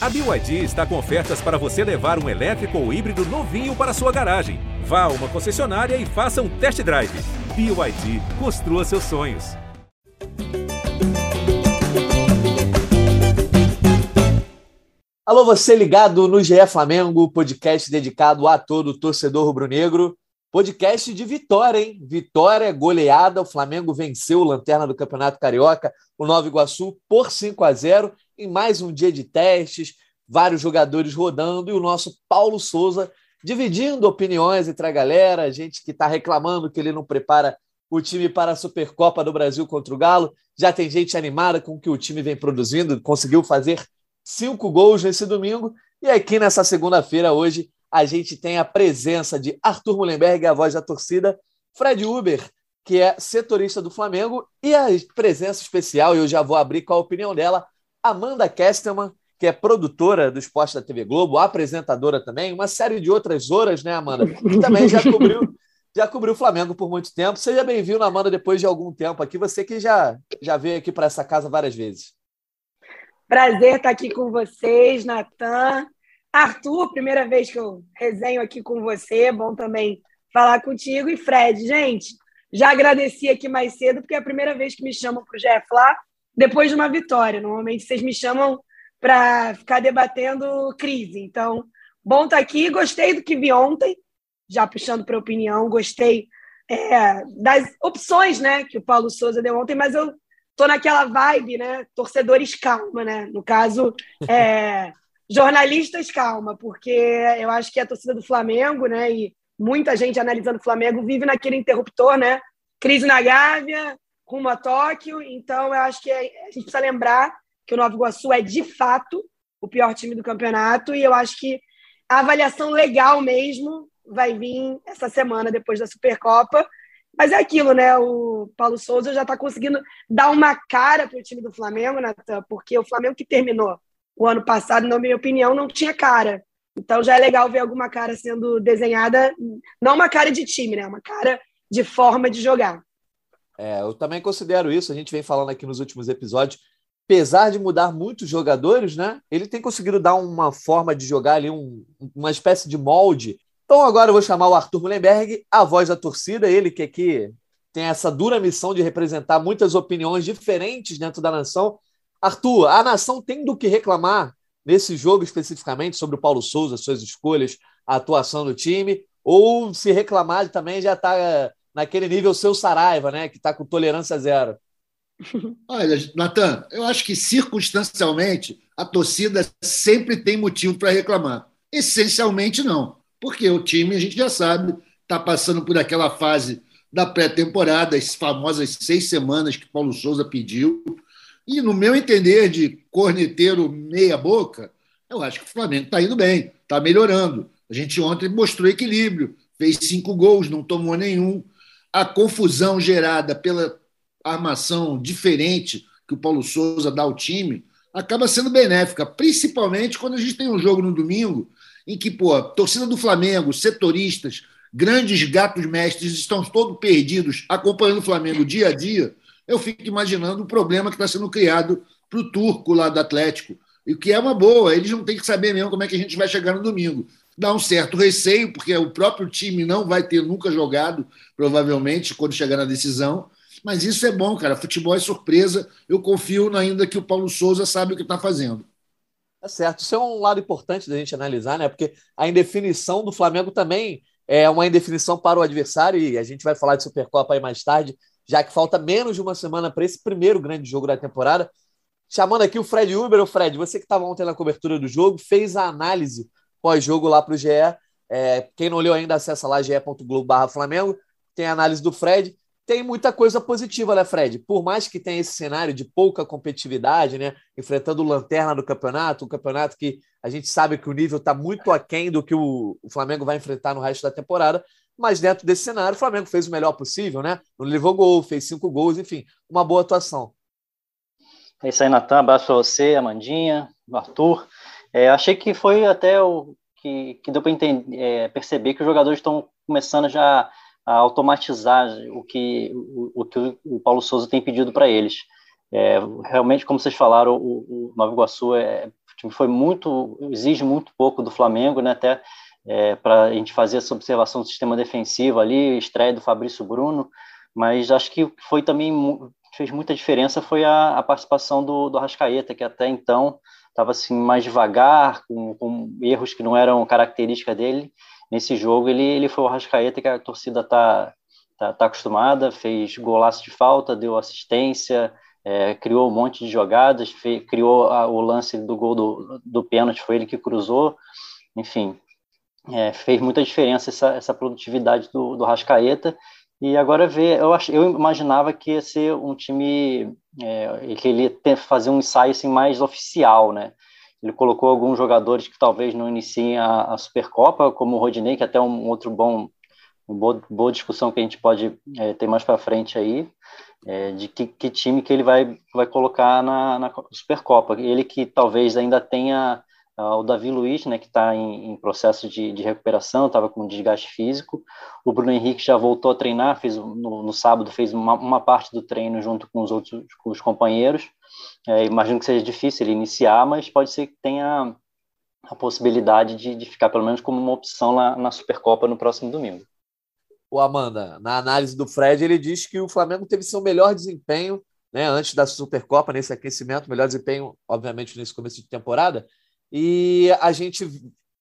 A BYD está com ofertas para você levar um elétrico ou híbrido novinho para sua garagem. Vá a uma concessionária e faça um test drive. BYD, construa seus sonhos. Alô, você ligado no GE Flamengo, podcast dedicado a todo torcedor rubro-negro. Podcast de vitória, hein? Vitória, goleada. O Flamengo venceu o Lanterna do Campeonato Carioca, o Nova Iguaçu, por 5 a 0 em mais um dia de testes, vários jogadores rodando e o nosso Paulo Souza dividindo opiniões entre a galera, gente que está reclamando que ele não prepara o time para a Supercopa do Brasil contra o Galo. Já tem gente animada com o que o time vem produzindo, conseguiu fazer cinco gols nesse domingo. E aqui nessa segunda-feira, hoje, a gente tem a presença de Arthur Mullenberg, a voz da torcida, Fred Uber, que é setorista do Flamengo, e a presença especial, eu já vou abrir com a opinião dela, Amanda Kestelman, que é produtora do Esporte da TV Globo, apresentadora também, uma série de outras horas, né, Amanda? Que também já cobriu, já cobriu o Flamengo por muito tempo. Seja bem-vindo, Amanda, depois de algum tempo aqui. Você que já, já veio aqui para essa casa várias vezes. Prazer estar aqui com vocês, Natan. Arthur, primeira vez que eu resenho aqui com você, bom também falar contigo. E Fred, gente, já agradeci aqui mais cedo, porque é a primeira vez que me chamam para o GFLA depois de uma vitória. Normalmente vocês me chamam para ficar debatendo crise. Então, bom estar tá aqui. Gostei do que vi ontem, já puxando para opinião. Gostei é, das opções né, que o Paulo Souza deu ontem, mas eu tô naquela vibe, né? Torcedores calma, né? No caso, é, jornalistas calma, porque eu acho que a torcida do Flamengo, né? E muita gente analisando o Flamengo vive naquele interruptor, né? Crise na Gávea, rumo a Tóquio. Então, eu acho que a gente precisa lembrar que o Nova Iguaçu é, de fato, o pior time do campeonato. E eu acho que a avaliação legal mesmo vai vir essa semana, depois da Supercopa. Mas é aquilo, né? O Paulo Souza já está conseguindo dar uma cara para o time do Flamengo, Natan, porque o Flamengo que terminou o ano passado, na minha opinião, não tinha cara. Então já é legal ver alguma cara sendo desenhada, não uma cara de time, né? Uma cara de forma de jogar. É, eu também considero isso, a gente vem falando aqui nos últimos episódios, apesar de mudar muitos jogadores, né? Ele tem conseguido dar uma forma de jogar ali, um, uma espécie de molde. Então agora eu vou chamar o Arthur Mullenberg, a voz da torcida, ele que aqui tem essa dura missão de representar muitas opiniões diferentes dentro da nação. Arthur, a nação tem do que reclamar nesse jogo especificamente sobre o Paulo Souza, suas escolhas, a atuação do time, ou se reclamar também já está naquele nível seu Saraiva, né? Que está com tolerância zero. Olha, Natan, eu acho que circunstancialmente a torcida sempre tem motivo para reclamar. Essencialmente, não. Porque o time, a gente já sabe, está passando por aquela fase da pré-temporada, as famosas seis semanas que Paulo Souza pediu. E, no meu entender de corneteiro meia-boca, eu acho que o Flamengo está indo bem, está melhorando. A gente ontem mostrou equilíbrio, fez cinco gols, não tomou nenhum a confusão gerada pela armação diferente que o Paulo Souza dá ao time acaba sendo benéfica, principalmente quando a gente tem um jogo no domingo em que, pô, torcida do Flamengo, setoristas, grandes gatos mestres estão todos perdidos acompanhando o Flamengo dia a dia. Eu fico imaginando o problema que está sendo criado para o turco lá do Atlético. E que é uma boa, eles não têm que saber mesmo como é que a gente vai chegar no domingo dá um certo receio, porque o próprio time não vai ter nunca jogado, provavelmente, quando chegar na decisão. Mas isso é bom, cara. Futebol é surpresa. Eu confio ainda que o Paulo Souza sabe o que está fazendo. Tá certo. Isso é um lado importante da gente analisar, né? Porque a indefinição do Flamengo também é uma indefinição para o adversário, e a gente vai falar de Supercopa aí mais tarde, já que falta menos de uma semana para esse primeiro grande jogo da temporada. Chamando aqui o Fred Uber, o Fred, você que estava ontem na cobertura do jogo, fez a análise pós-jogo lá para o GE. É, quem não leu ainda, acessa lá ge.globo Flamengo. Tem a análise do Fred. Tem muita coisa positiva, né, Fred? Por mais que tenha esse cenário de pouca competitividade, né? Enfrentando lanterna do campeonato, um campeonato que a gente sabe que o nível está muito aquém do que o, o Flamengo vai enfrentar no resto da temporada. Mas dentro desse cenário, o Flamengo fez o melhor possível, né? Não levou gol, fez cinco gols, enfim, uma boa atuação. É isso aí, Natan. Abraço para você, Amandinha, Arthur. É, achei que foi até o que, que deu para é, perceber que os jogadores estão começando já a automatizar o que o, o que o Paulo Souza tem pedido para eles. É, realmente, como vocês falaram, o, o Nova Iguaçu é foi muito, exige muito pouco do Flamengo, né? Até é, para a gente fazer essa observação do sistema defensivo ali, estreia do Fabrício Bruno, mas acho que foi também fez muita diferença foi a, a participação do, do Arrascaeta, que até então estava assim mais devagar, com, com, erros que não eram característica dele. Nesse jogo ele, ele foi o Arrascaeta que a torcida está tá, tá acostumada, fez golaço de falta, deu assistência, é, criou um monte de jogadas, fez, criou a, o lance do gol do, do pênalti, foi ele que cruzou, enfim, é, fez muita diferença essa, essa produtividade do, do Rascaeta, e agora ver, eu, eu imaginava que ia ser um time é, que ele ia ter, fazer um ensaio assim, mais oficial, né? Ele colocou alguns jogadores que talvez não iniciem a, a Supercopa, como o Rodinei, que é até um outro bom, boa, boa discussão que a gente pode é, ter mais para frente aí, é, de que, que, time que ele vai, vai colocar na, na Supercopa. Ele que talvez ainda tenha o Davi Luiz, né, que está em, em, processo de, de recuperação, estava com desgaste físico. O Bruno Henrique já voltou a treinar, fez no, no sábado fez uma, uma, parte do treino junto com os outros com os companheiros. É, imagino que seja difícil ele iniciar, mas pode ser que tenha a possibilidade de, de ficar pelo menos como uma opção lá na Supercopa no próximo domingo. O Amanda, na análise do Fred, ele diz que o Flamengo teve seu melhor desempenho né, antes da Supercopa, nesse aquecimento, melhor desempenho, obviamente, nesse começo de temporada, e a gente,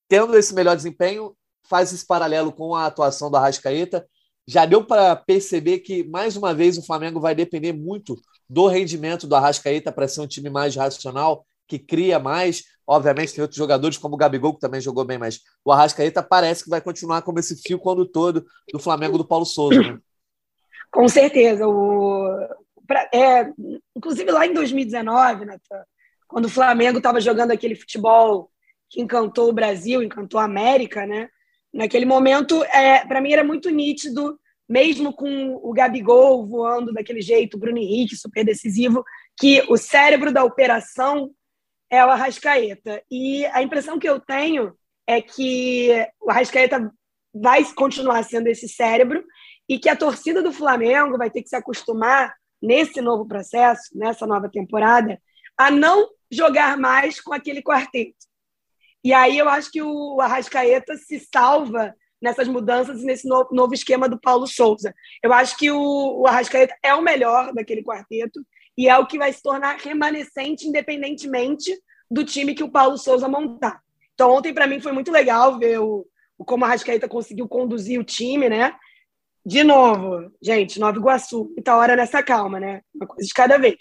tendo esse melhor desempenho, faz esse paralelo com a atuação do Arrascaeta. Já deu para perceber que, mais uma vez, o Flamengo vai depender muito do rendimento do Arrascaeta para ser um time mais racional, que cria mais. Obviamente, tem outros jogadores, como o Gabigol, que também jogou bem, mas o Arrascaeta parece que vai continuar como esse fio todo do Flamengo do Paulo Souza. Né? Com certeza. O... É, inclusive, lá em 2019, Natan, quando o Flamengo estava jogando aquele futebol que encantou o Brasil, encantou a América, né? Naquele momento, é, para mim era muito nítido, mesmo com o Gabigol voando daquele jeito, o Bruno Henrique super decisivo, que o cérebro da operação é o Arrascaeta. E a impressão que eu tenho é que o Arrascaeta vai continuar sendo esse cérebro e que a torcida do Flamengo vai ter que se acostumar nesse novo processo, nessa nova temporada, a não jogar mais com aquele quarteto. E aí eu acho que o Arrascaeta se salva nessas mudanças e nesse novo, esquema do Paulo Souza. Eu acho que o, Arrascaeta é o melhor daquele quarteto e é o que vai se tornar remanescente independentemente do time que o Paulo Souza montar. Então ontem para mim foi muito legal ver o, como a Arrascaeta conseguiu conduzir o time, né? De novo, gente, Nova Iguaçu, hora nessa calma, né? Uma coisa de cada vez.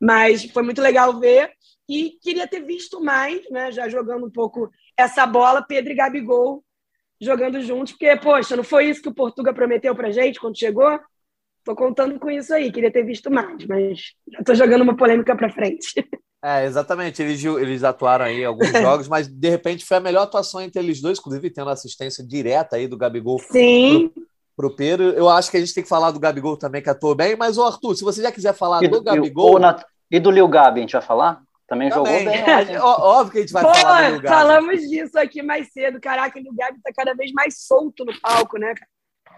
Mas foi muito legal ver e queria ter visto mais, né, já jogando um pouco essa bola, Pedro e Gabigol jogando juntos, porque, poxa, não foi isso que o Portuga prometeu pra gente quando chegou? Tô contando com isso aí, queria ter visto mais, mas já tô jogando uma polêmica para frente. É, exatamente, eles, eles atuaram aí em alguns jogos, mas de repente foi a melhor atuação entre eles dois, inclusive tendo assistência direta aí do Gabigol Sim. Pro, pro Pedro. Eu acho que a gente tem que falar do Gabigol também, que atuou bem, mas, ô Arthur, se você já quiser falar e do, do Gabigol... E do Lil Gabi, a gente vai falar? Também, Também. jogou bem. É, óbvio que a gente vai Pô, falar do Gabi. Falamos disso aqui mais cedo. Caraca, o Gabi tá cada vez mais solto no palco, né?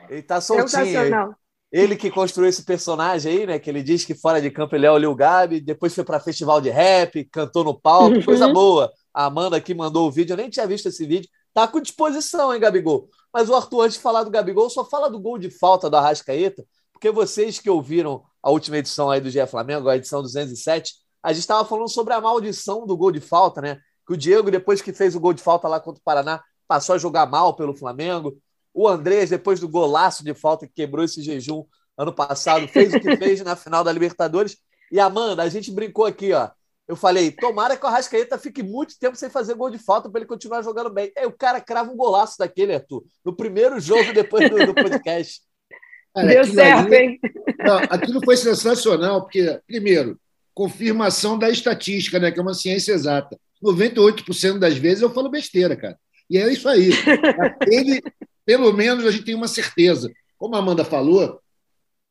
Ele tá soltinho. Ele que construiu esse personagem aí, né? Que ele diz que fora de campo ele é o Lil Gabi, depois foi para festival de rap, cantou no palco, coisa uhum. boa. A Amanda aqui mandou o vídeo, eu nem tinha visto esse vídeo. Tá com disposição, hein, Gabigol? Mas o Arthur, antes de falar do Gabigol, só fala do gol de falta do Arrascaeta, porque vocês que ouviram a última edição aí do GE Flamengo, a edição 207, a gente estava falando sobre a maldição do gol de falta, né? Que o Diego, depois que fez o gol de falta lá contra o Paraná, passou a jogar mal pelo Flamengo. O Andrés, depois do golaço de falta que quebrou esse jejum ano passado, fez o que fez na final da Libertadores. E Amanda, a gente brincou aqui, ó. Eu falei, tomara que o Arrascaeta fique muito tempo sem fazer gol de falta para ele continuar jogando bem. Aí o cara crava um golaço daquele, Arthur, no primeiro jogo depois do, do podcast. Cara, Deu certo, ali, hein? Não, aquilo foi sensacional, porque, primeiro, confirmação da estatística, né, que é uma ciência exata. 98% das vezes eu falo besteira, cara. E é isso aí. Ele, pelo menos a gente tem uma certeza. Como a Amanda falou,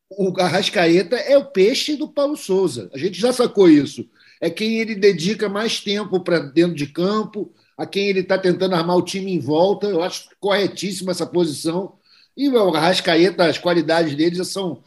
o Arrascaeta é o peixe do Paulo Souza. A gente já sacou isso. É quem ele dedica mais tempo para dentro de campo, a quem ele está tentando armar o time em volta. Eu acho corretíssima essa posição. E o Arrascaeta, as qualidades dele já são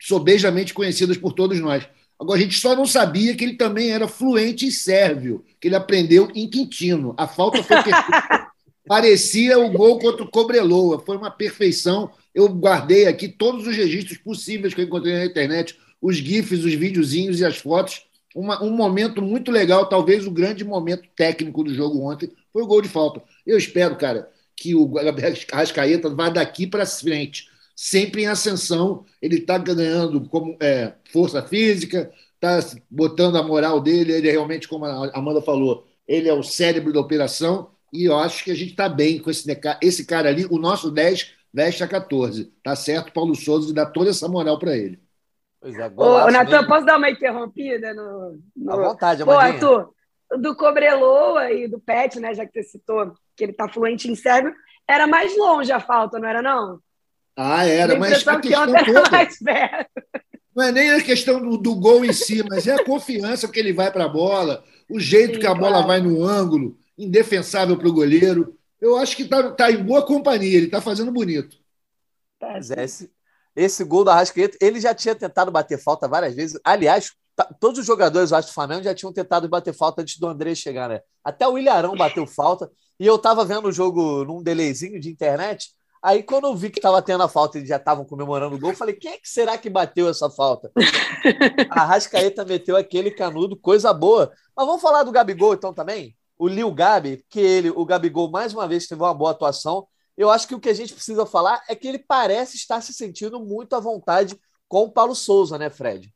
sobejamente conhecidas por todos nós. Agora, a gente só não sabia que ele também era fluente em sérvio, que ele aprendeu em Quintino. A falta foi perfeita. Parecia o gol contra o Cobreloa. Foi uma perfeição. Eu guardei aqui todos os registros possíveis que eu encontrei na internet, os GIFs, os videozinhos e as fotos. Uma, um momento muito legal, talvez o grande momento técnico do jogo ontem, foi o gol de falta. Eu espero, cara, que o Gabriel Arrascaeta vá daqui para frente sempre em ascensão. Ele está ganhando como é, força física, está botando a moral dele. Ele é realmente, como a Amanda falou, ele é o cérebro da operação. E eu acho que a gente está bem com esse, esse cara ali. O nosso 10 veste a 14. Tá certo, Paulo Souza, e dá toda essa moral para ele. Pois é, Ô, Natan, posso dar uma interrompida? No, no... À vontade, Pô, Arthur, do Cobreloa e do Pet, né, já que você citou que ele está fluente em sérvio, era mais longe a falta, não era não? Ah, era, mas a questão toda... Não é nem a questão do, do, gol em si, mas é a confiança que ele vai para a bola, o jeito Sim, que a bola claro. vai no ângulo, indefensável para o goleiro. Eu acho que está tá em boa companhia, ele está fazendo bonito. Mas é, esse, esse gol da Arrascaeta, ele já tinha tentado bater falta várias vezes. Aliás, tá, todos os jogadores, eu acho, do Flamengo já tinham tentado bater falta antes do André chegar, né? Até o Ilharão bateu falta. E eu estava vendo o jogo num delayzinho de internet. Aí, quando eu vi que estava tendo a falta e já estavam comemorando o gol, eu falei: quem é que será que bateu essa falta? a Rascaeta meteu aquele canudo, coisa boa. Mas vamos falar do Gabigol então também? O Lil Gabi, que ele, o Gabigol, mais uma vez teve uma boa atuação. Eu acho que o que a gente precisa falar é que ele parece estar se sentindo muito à vontade com o Paulo Souza, né, Fred?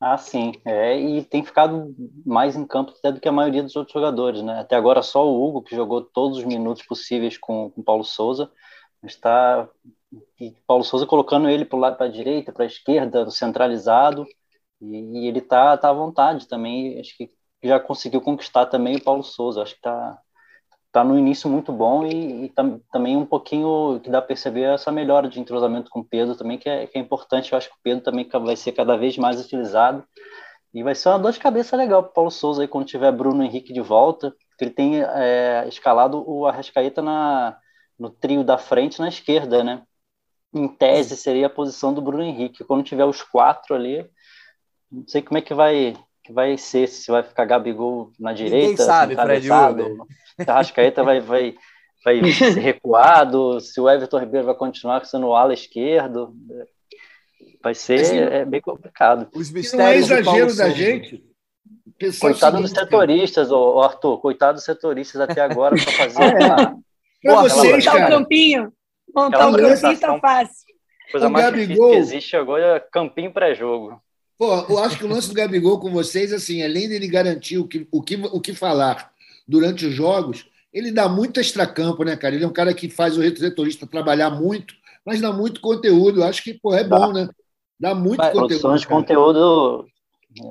Ah, sim. É, e tem ficado mais em campo até do que a maioria dos outros jogadores, né? Até agora só o Hugo, que jogou todos os minutos possíveis com o Paulo Souza, está e Paulo Souza colocando ele para lado para a direita, para a esquerda, centralizado, e, e ele está tá à vontade também. Acho que já conseguiu conquistar também o Paulo Souza. Acho que está tá no início muito bom e, e tam, também um pouquinho que dá para perceber essa melhora de entrosamento com o Pedro também, que é, que é importante. Eu acho que o Pedro também vai ser cada vez mais utilizado e vai ser uma dor de cabeça legal para o Paulo Souza aí quando tiver Bruno Henrique de volta, que ele tem é, escalado o Arrascaeta na, no trio da frente na esquerda, né? Em tese seria a posição do Bruno Henrique. Quando tiver os quatro ali, não sei como é que vai que vai ser, se vai ficar Gabigol na direita, Ninguém sabe, Fred. Arrascaeta vai, vai, vai ser recuado, se o Everton Ribeiro vai continuar sendo o ala esquerdo, vai ser assim, é bem complicado. Os mistérios não é exagero da gente. Coitado dos setoristas, ô, Arthur, coitado dos setoristas até agora para fazer é. a... Para vocês, montar o campinho, montar o campinho tá fácil. Coisa o mais Gabigol... que existe agora é campinho pré-jogo. Pô, eu acho que o lance do Gabigol com vocês, assim, além dele garantir o que, o que, o que falar durante os jogos, ele dá muito extracampo, né, cara? Ele é um cara que faz o retorista trabalhar muito, mas dá muito conteúdo. Eu acho que, pô, é bom, né? Dá muito Vai, conteúdo. Produção de conteúdo,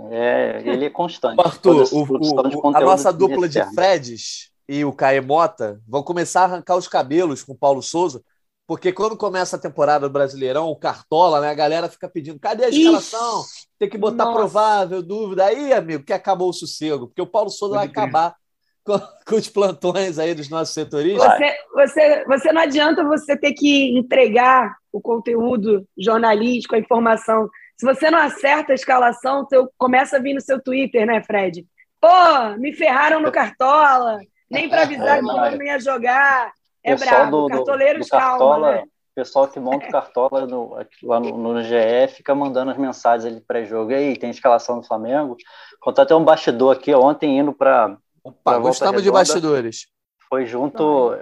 é, ele é constante. Arthur, o, o, a nossa dupla de Freds e o Caê Mota vão começar a arrancar os cabelos com o Paulo Souza, porque quando começa a temporada do Brasileirão, o Cartola, né, a galera fica pedindo: cadê a escalação? Ixi, Tem que botar nossa. provável, dúvida. Aí, amigo, que acabou o sossego, porque o Paulo Souza vai acabar com, com, os plantões aí dos nossos setoristas. Você, você, você não adianta você ter que entregar o conteúdo jornalístico, a informação. Se você não acerta a escalação, você começa a vir no seu Twitter, né, Fred? Pô, me ferraram no Cartola, nem para avisar é, que o não ia jogar. É brabo, do, cartoleiros do, do Cartola, calma, né? O pessoal que monta o Cartola no, lá no, no GE fica mandando as mensagens ali pré-jogo. aí, tem escalação do Flamengo. Contar até um bastidor aqui ontem indo para. Opa, gostava de bastidores. Foi junto.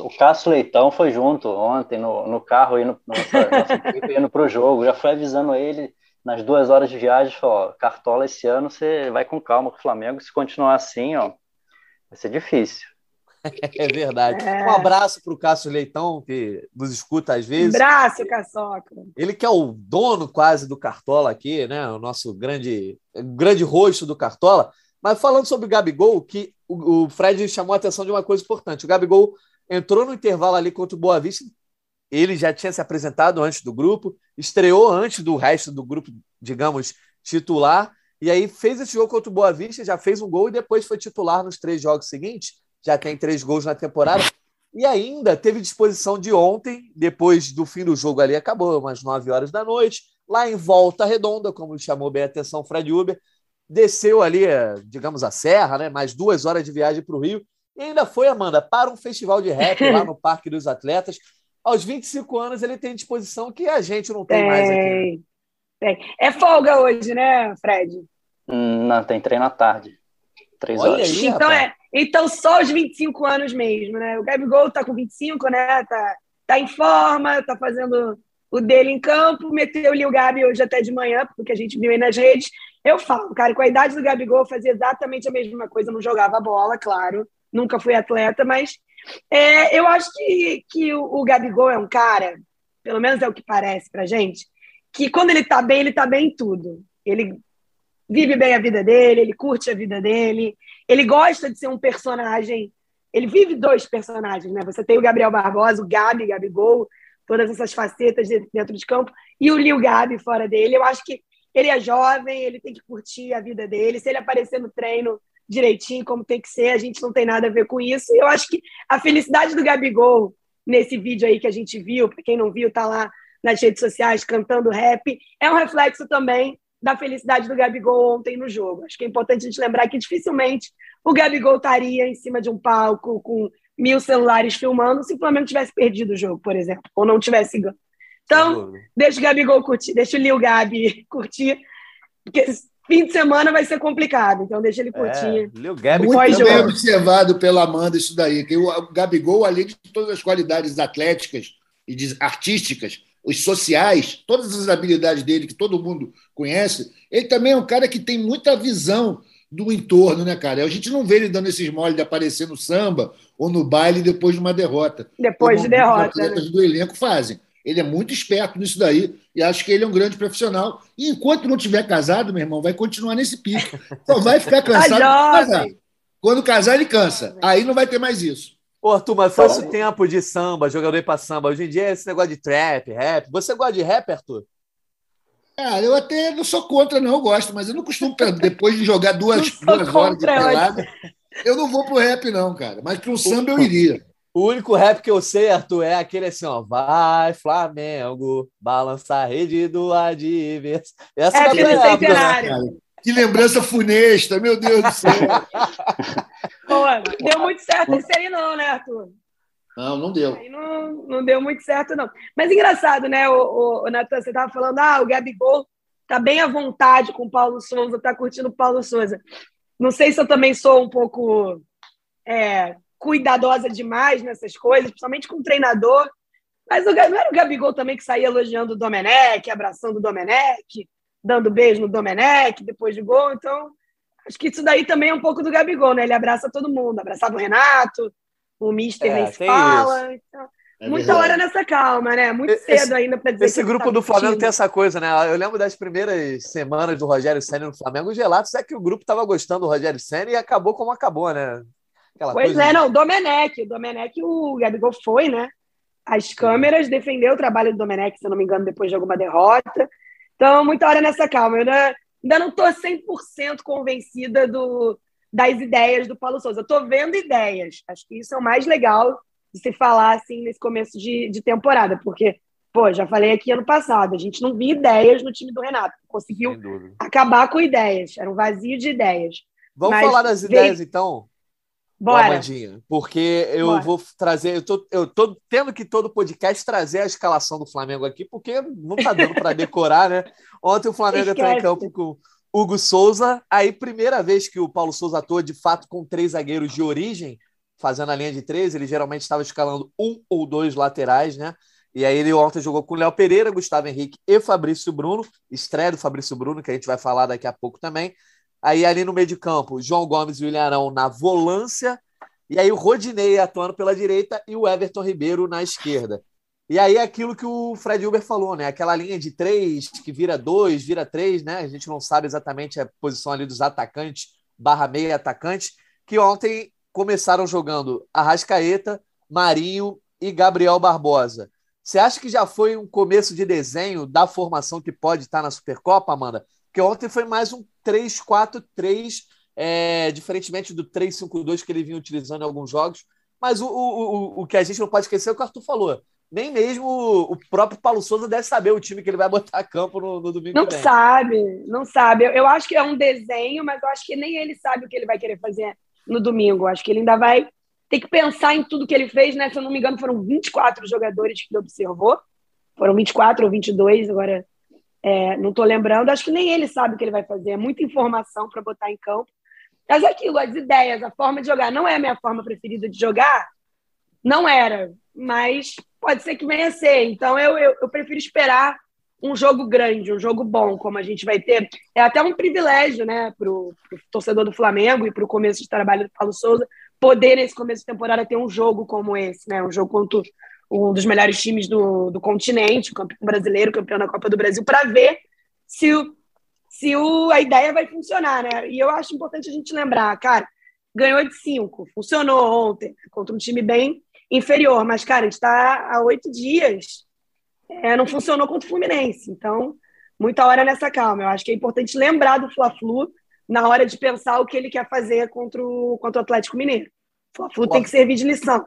O Cássio Leitão foi junto ontem no, no carro indo, nossa, nossa equipe indo para o jogo. Já foi avisando ele nas duas horas de viagem: falou, Cartola, esse ano você vai com calma com o Flamengo. Se continuar assim, ó, vai ser difícil. É verdade. É. Um abraço para o Cássio Leitão, que nos escuta às vezes. Um abraço, Caçoca. Ele que é o dono quase do Cartola aqui, né? O nosso grande, grande rosto do Cartola. Mas falando sobre o Gabigol, que o, o Fred chamou a atenção de uma coisa importante. O Gabigol entrou no intervalo ali contra o Boa Vista. Ele já tinha se apresentado antes do grupo, estreou antes do resto do grupo, digamos, titular. E aí fez esse jogo contra o Boa Vista, já fez um gol e depois foi titular nos três jogos seguintes já tem três gols na temporada. E ainda teve disposição de ontem, depois do fim do jogo ali, acabou umas 9 horas da noite. lá em Volta Redonda, como chamou bem a atenção Fred Uber, desceu ali, digamos, a serra, né? mais duas horas de viagem para o Rio, e ainda foi, Amanda, para um festival de rap lá no Parque dos Atletas. Aos 25 anos ele tem disposição que a gente não tem, tem mais aqui. Tem. É folga hoje, né, Fred? Hum, não, tem treino à tarde. Três Olha horas. Aí, então, é, então, só os 25 anos mesmo, né? O Gabigol tá com 25, né? Tá, tá em forma, tá fazendo o dele em campo, meteu o Gabi hoje até de manhã, porque a gente viu aí nas redes. Eu falo, cara, com a idade do Gabigol, fazia exatamente a mesma coisa, não jogava bola, claro, nunca fui atleta, mas é, eu acho que, que o, o, Gabigol é um cara, pelo menos é o que parece pra gente, que quando ele tá bem, ele tá bem em tudo. Ele vive bem a vida dele, ele curte a vida dele, ele gosta de ser um personagem. Ele vive dois personagens, né? Você tem o Gabriel Barbosa, o Gabi, Gabigol, todas essas facetas dentro de campo, e o Lil Gabi fora dele. Eu acho que ele é jovem, ele tem que curtir a vida dele. Se ele aparecer no treino direitinho, como tem que ser, a gente não tem nada a ver com isso. E eu acho que a felicidade do Gabigol nesse vídeo aí que a gente viu, para quem não viu, tá lá nas redes sociais cantando rap, é um reflexo também da felicidade do Gabigol ontem no jogo. Acho que é importante a gente lembrar que dificilmente o Gabigol estaria em cima de um palco com mil celulares filmando se o Flamengo tivesse perdido o jogo, por exemplo, ou não tivesse ganho. Então, deixa o Gabigol curtir, deixa o Lil Gabi curtir, porque fim de semana vai ser complicado, então deixa ele curtir. É, Lil Gabi Muito bem observado pela Amanda isso daí, que o Gabigol, além de todas as qualidades atléticas e artísticas, os sociais, todas as habilidades dele que todo mundo conhece, ele também é um cara que tem muita visão do entorno, né, cara? A gente não vê ele dando esses moles de aparecer no samba ou no baile depois de uma derrota. Depois de derrota. Os atletas né? do elenco fazem. Ele é muito esperto nisso daí e acho que ele é um grande profissional. E enquanto não tiver casado, meu irmão, vai continuar nesse pico. Só vai ficar tá cansado. Quando casar, ele cansa. Aí não vai ter mais isso. Ô, Arthur, mas foi o tempo de samba, jogador para samba. Hoje em dia é esse negócio de trap, rap. Você gosta de rap, Arthur? Cara, eu até não sou contra, não, eu gosto, mas eu não costumo, depois de jogar duas, duas horas de pelada, eu não vou pro rap, não, cara. Mas pro samba eu iria. O único rap que eu sei, Arthur, é aquele assim, ó. Vai, Flamengo, balança a rede do adversário. Essa é, é a centenário. Né, que lembrança funesta, meu Deus do céu. Pô, deu muito certo isso aí, não, né, Arthur? Não, não deu. Aí não, não deu muito certo, não. Mas engraçado, né, o, o Natan, você estava falando, ah, o Gabigol tá bem à vontade com o Paulo Souza, tá curtindo o Paulo Souza. Não sei se eu também sou um pouco é, cuidadosa demais nessas coisas, principalmente com o treinador. Mas o, não era o Gabigol também que saía elogiando o Domenech, abraçando o Domenech, dando beijo no Domenech depois de gol. Então, acho que isso daí também é um pouco do Gabigol, né? Ele abraça todo mundo, abraçava o Renato, o Mister é, nem se fala. Então, é muita verdade. hora nessa calma, né? Muito cedo esse, ainda para dizer Esse grupo tá do Flamengo tem essa coisa, né? Eu lembro das primeiras semanas do Rogério Senna no Flamengo, os relatos é que o grupo estava gostando do Rogério Senna e acabou como acabou, né? Aquela pois é, de... não, o Domenech. O Domenech, o Gabigol foi, né? As câmeras defendeu o trabalho do Domenech, se eu não me engano, depois de alguma derrota. Então, muita hora nessa calma. Eu ainda, ainda não estou 100% convencida do, das ideias do Paulo Souza. Estou vendo ideias. Acho que isso é o mais legal de se falar assim nesse começo de, de temporada, porque, pô, já falei aqui ano passado, a gente não via ideias no time do Renato. Conseguiu acabar com ideias. Era um vazio de ideias. Vamos Mas falar das ideias, então? Bora. Amandinha, porque eu Bora. vou trazer, eu tô, eu tô tendo que todo podcast trazer a escalação do Flamengo aqui, porque não tá dando para decorar, né? Ontem o Flamengo entrou em campo com Hugo Souza, aí primeira vez que o Paulo Souza atua de fato com três zagueiros de origem, fazendo a linha de três, ele geralmente estava escalando um ou dois laterais, né? E aí ele ontem jogou com Léo Pereira, Gustavo Henrique e Fabrício Bruno, estreia do Fabrício Bruno, que a gente vai falar daqui a pouco também. Aí ali no meio de campo, João Gomes e o Ilharão na volância. E aí o Rodinei atuando pela direita e o Everton Ribeiro na esquerda. E aí é aquilo que o Fred Uber falou, né? Aquela linha de três que vira dois, vira três, né? A gente não sabe exatamente a posição ali dos atacantes, barra meia atacante, que ontem começaram jogando Arrascaeta, Marinho e Gabriel Barbosa. Você acha que já foi um começo de desenho da formação que pode estar na Supercopa, Amanda? Porque ontem foi mais um 3-4-3, é, diferentemente do 3-5-2 que ele vinha utilizando em alguns jogos. Mas o, o, o, o que a gente não pode esquecer é o que o Arthur falou. nem mesmo o próprio Paulo Souza deve saber o time que ele vai botar a campo no, no domingo. Não sabe, não sabe. Eu, eu, acho que é um desenho, mas eu acho que nem ele sabe o que ele vai querer fazer no domingo. Eu acho que ele ainda vai ter que pensar em tudo que ele fez, né? Se eu não me engano, foram 24 jogadores que ele observou. Foram 24 ou 22, agora é, não estou lembrando. Acho que nem ele sabe o que ele vai fazer. É muita informação para botar em campo. Mas aquilo, as ideias, a forma de jogar. Não é a minha forma preferida de jogar? Não era. Mas pode ser que venha a ser. Então eu, eu, eu prefiro esperar um jogo grande, um jogo bom, como a gente vai ter. É até um privilégio, né, para o torcedor do Flamengo e para o começo de trabalho do Paulo Souza, poder, nesse começo de temporada, ter um jogo como esse, né? Um jogo contra um dos melhores times do, do continente, o campeão brasileiro, campeão da Copa do Brasil, para ver se, o, se o, a ideia vai funcionar, né? E eu acho importante a gente lembrar, cara, ganhou de cinco, funcionou ontem, contra um time bem inferior. Mas, cara, a gente está há oito dias, é, não funcionou contra o Fluminense. Então, muita hora nessa calma. Eu acho que é importante lembrar do Fla-Flu na hora de pensar o que ele quer fazer contra o, contra o Atlético Mineiro. O Fla-Flu tem que servir de lição.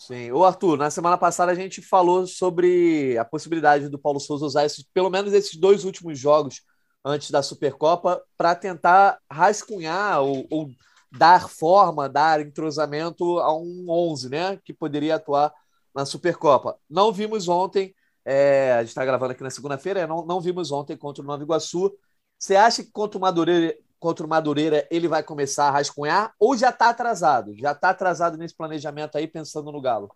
Sim. O Arthur, na semana passada a gente falou sobre a possibilidade do Paulo Souza usar esses, pelo menos esses dois últimos jogos antes da Supercopa para tentar rascunhar ou, ou dar forma, dar entrosamento a um 11, né? Que poderia atuar na Supercopa. Não vimos ontem, é, a gente está gravando aqui na segunda-feira, não, não vimos ontem contra o Nova Iguaçu. Você acha que contra o Madureira, contra o Madureira ele vai começar a rascunhar ou já está atrasado? Já está atrasado nesse planejamento aí, pensando no Galo?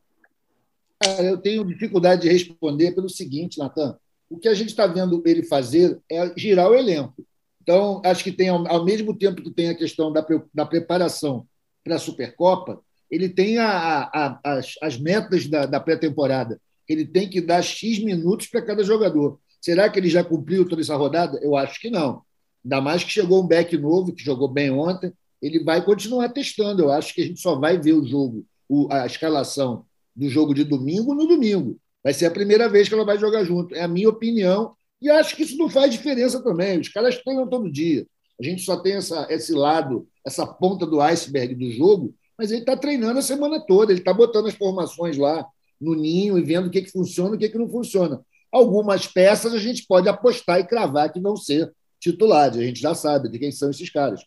eu tenho dificuldade de responder pelo seguinte, Natan. O que a gente está vendo ele fazer é girar o elenco. Então, acho que tem, ao mesmo tempo que tem a questão da, da preparação para a Supercopa, ele tem a, a, as, as metas da, da pré-temporada. Ele tem que dar X minutos para cada jogador. Será que ele já cumpriu toda essa rodada? Eu acho que não. Ainda mais que chegou um back novo, que jogou bem ontem. Ele vai continuar testando. Eu acho que a gente só vai ver o jogo, a escalação do jogo de domingo no domingo. Vai ser a primeira vez que ela vai jogar junto. É a minha opinião e acho que isso não faz diferença também. Os caras treinam todo dia. A gente só tem essa, esse lado, essa ponta do iceberg do jogo, mas ele está treinando a semana toda, ele está botando as formações lá no ninho e vendo o que, que funciona e o que, que não funciona. Algumas peças a gente pode apostar e cravar que vão ser titulares, a gente já sabe de quem são esses caras.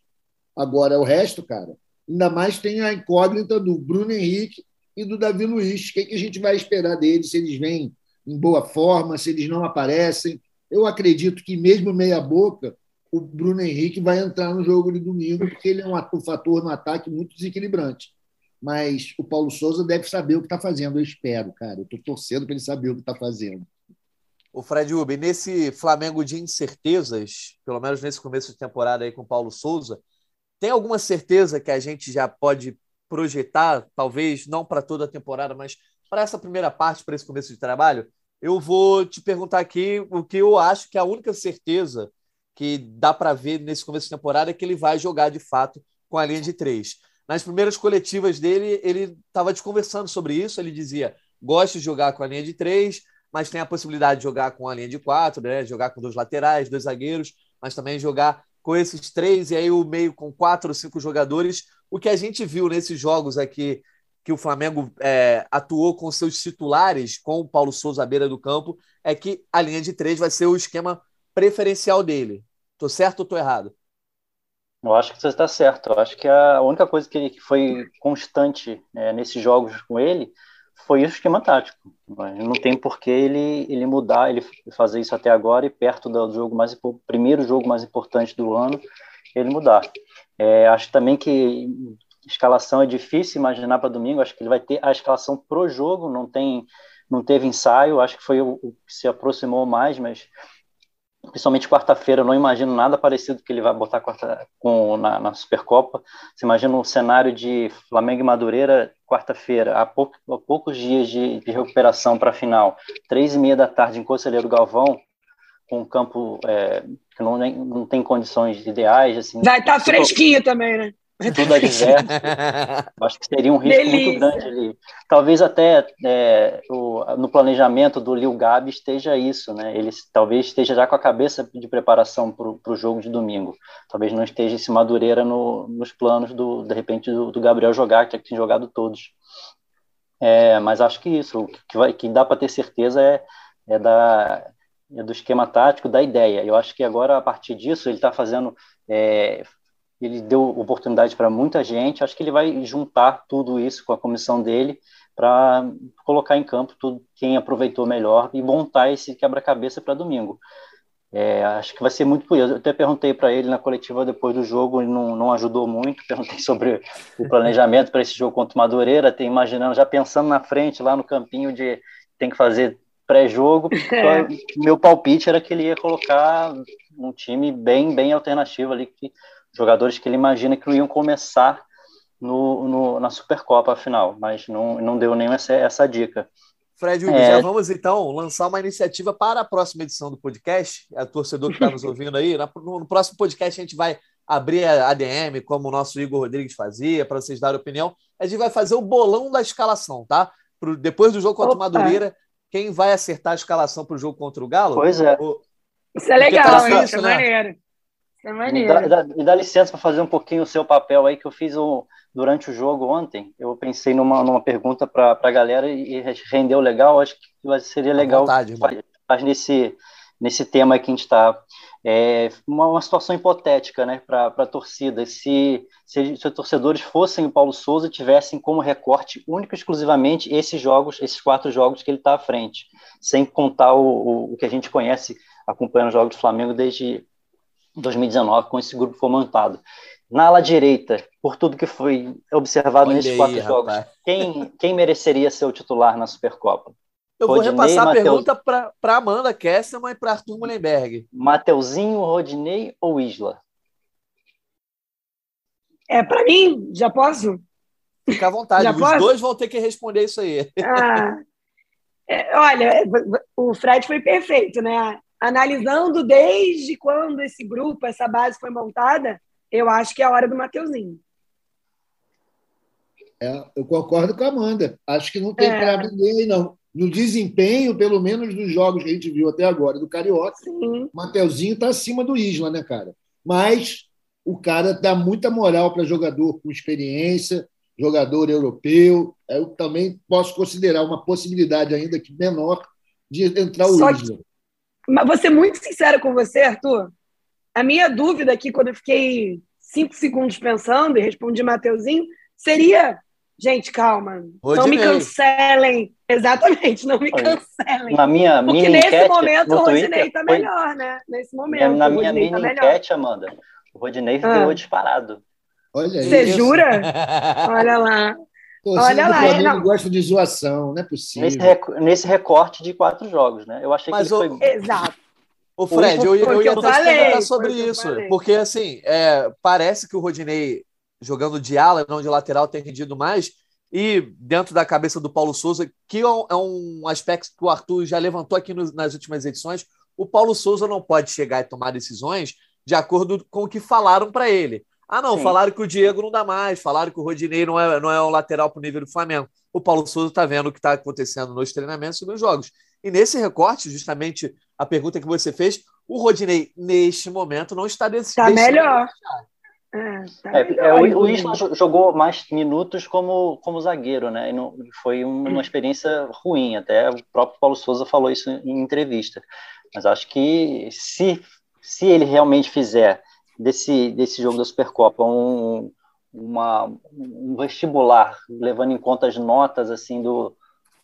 Agora, o resto, cara, ainda mais tem a incógnita do Bruno Henrique e do Davi Luiz. O que, que a gente vai esperar deles se eles vêm em boa forma, se eles não aparecem? Eu acredito que, mesmo meia-boca, o Bruno Henrique vai entrar no jogo de domingo, porque ele é um fator no ataque muito desequilibrante. Mas o Paulo Souza deve saber o que está fazendo, eu espero, cara. Eu estou torcendo para ele saber o que está fazendo. O Fred Uber, nesse Flamengo de incertezas, pelo menos nesse começo de temporada aí com o Paulo Souza, tem alguma certeza que a gente já pode projetar, talvez não para toda a temporada, mas para essa primeira parte, para esse começo de trabalho? eu vou te perguntar aqui o que eu acho que é a única certeza que dá para ver nesse começo de temporada é que ele vai jogar de fato com a linha de três. Nas primeiras coletivas dele, ele estava conversando sobre isso. Ele dizia: gosto de jogar com a linha de três, mas tem a possibilidade de jogar com a linha de quatro, né? jogar com dois laterais, dois zagueiros, mas também jogar com esses três e aí o meio com quatro ou cinco jogadores. O que a gente viu nesses jogos aqui que o Flamengo é, atuou com seus titulares, com o Paulo Souza à beira do campo, é que a linha de três vai ser o esquema preferencial dele. Tô certo ou tô errado? Eu acho que você está certo. Eu acho que a única coisa que, foi constante é, nesses jogos com ele foi o esquema tático. Não tem por que ele, ele mudar, ele fazer isso até agora e perto do jogo mais primeiro jogo mais importante do ano, ele mudar. É, acho também que escalação é difícil imaginar para domingo. Acho que ele vai ter a escalação pro jogo, não tem, não teve ensaio. Acho que foi o, o que se aproximou mais, mas principalmente quarta-feira, eu não imagino nada parecido que ele vai botar quarta, com, na, na Supercopa. Você imagina um cenário de Flamengo e Madureira quarta-feira, há, pouco, há poucos dias de, de recuperação para a final, três e meia da tarde em Conselheiro Galvão, com um campo é, que não, não tem condições ideais. Assim, vai estar tá fresquinho também, né? Tudo adverso, acho que seria um risco Delícia. muito grande ali. Talvez até é, o, no planejamento do Lil Gabi esteja isso, né? Ele talvez esteja já com a cabeça de preparação para o jogo de domingo. Talvez não esteja esse Madureira no, nos planos do, de repente, do, do Gabriel jogar, que tem jogado todos. É, mas acho que isso, o que, vai, que dá para ter certeza é, é, da, é do esquema tático, da ideia. Eu acho que agora, a partir disso, ele está fazendo. É, ele deu oportunidade para muita gente. Acho que ele vai juntar tudo isso com a comissão dele para colocar em campo tudo quem aproveitou melhor e montar esse quebra-cabeça para domingo. É, acho que vai ser muito por isso. Eu até perguntei para ele na coletiva depois do jogo, ele não, não ajudou muito. Perguntei sobre o planejamento para esse jogo contra o Madureira, até imaginando, já pensando na frente, lá no campinho de tem que fazer pré-jogo. É. Meu palpite era que ele ia colocar um time bem, bem alternativo ali, que jogadores que ele imagina que iam começar no, no na Supercopa final, mas não, não deu nem essa, essa dica. Fred, é... já vamos então lançar uma iniciativa para a próxima edição do podcast. A torcedor que está nos ouvindo aí, no, próximo podcast a gente vai abrir a ADM, como o nosso Igor Rodrigues fazia, para vocês darem opinião. A gente vai fazer o bolão da escalação, tá? Pro, depois do jogo contra Opa. o Madureira, quem vai acertar a escalação para o jogo contra o Galo? Pois é. O... Isso é legal, tá isso, é né? maneiro. É maneiro. Me dá, me dá licença para fazer um pouquinho o seu papel aí, que eu fiz um durante o jogo ontem, eu pensei numa, numa pergunta para a galera e rendeu legal. Acho que seria legal vontade, faz, nesse, nesse tema que a gente está. É uma, uma, situação hipotética né, para a torcida. Se, se, se os torcedores fossem o Paulo Souza e tivessem como recorte único e exclusivamente esses jogos, esses quatro jogos que ele está à frente, sem contar o, o, o que a gente conhece acompanhando os jogos do Flamengo desde 2019, com esse grupo foi montado. Na ala direita, por tudo que foi observado Olha nesses aí, quatro jogos, quem, quem mereceria ser o titular na Supercopa? Eu Rodinei, vou repassar Mateus... a pergunta para Amanda Kesselman e para Arthur Mullenberg. Mateuzinho, Rodinei ou Isla? É, para mim, já posso? Fica à vontade, já os posso? dois vão ter que responder isso aí. Ah, é, olha, o Fred foi perfeito, né? Analisando desde quando esse grupo, essa base foi montada, eu acho que é a hora do Mateuzinho. É, eu concordo com a Amanda. Acho que não tem é. para ninguém não. No desempenho, pelo menos nos jogos que a gente viu até agora do Carioca, o Mateuzinho está acima do Isla, né, cara? Mas o cara dá muita moral para jogador com experiência, jogador europeu. Eu também posso considerar uma possibilidade ainda que menor de entrar o Só Isla. Que... Mas vou ser muito sincero com você, Arthur. A minha dúvida aqui, quando eu fiquei cinco segundos pensando e respondi Mateuzinho, seria: gente, calma, Rodinei. não me cancelem. Exatamente, não me cancelem. Na minha Porque mini nesse enquete, momento o Rodinei está foi... melhor, né? Nesse momento. Na minha mini tá enquete, Amanda, o Rodinei ah. ficou disparado. Olha Você jura? Olha lá. Olha lá, Flamengo não. gosta de zoação, não é possível. Nesse, rec... nesse recorte de quatro jogos, né? Eu achei Mas que ele o... foi. Exato. Ô, Fred, eu, eu, eu ia até perguntar sobre isso, porque assim, é, parece que o Rodinei, jogando de ala, não de lateral, tem rendido mais, e dentro da cabeça do Paulo Souza, que é um é aspecto que o Arthur já levantou aqui no, nas últimas edições, o Paulo Souza não pode chegar e tomar decisões de acordo com o que falaram para ele. Ah, não, Sim. falaram que o Diego não dá mais, falaram que o Rodinei não é, não é um lateral para o nível do Flamengo. O Paulo Souza está vendo o que está acontecendo nos treinamentos e nos jogos. E nesse recorte, justamente a pergunta que você fez, o Rodinei, neste momento, não está desse Está melhor. É, tá é, é, o, o Isla jogou mais minutos como, como zagueiro, né? E não, foi uma experiência ruim, até o próprio Paulo Souza falou isso em entrevista. Mas acho que se, se ele realmente fizer desse, desse jogo da Supercopa um, uma, um vestibular, levando em conta as notas assim do,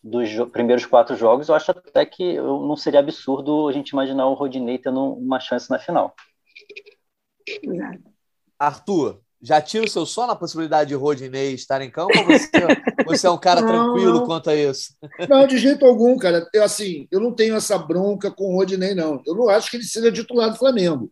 dos primeiros quatro jogos, eu acho até que não seria absurdo a gente imaginar o Rodinei tendo uma chance na final. Arthur, já tira o seu sono na possibilidade de Rodinei estar em campo ou você, você é um cara não, tranquilo não. quanto a isso? Não, de jeito algum, cara. Eu, assim, eu não tenho essa bronca com o Rodinei, não. Eu não acho que ele seja titular do Flamengo.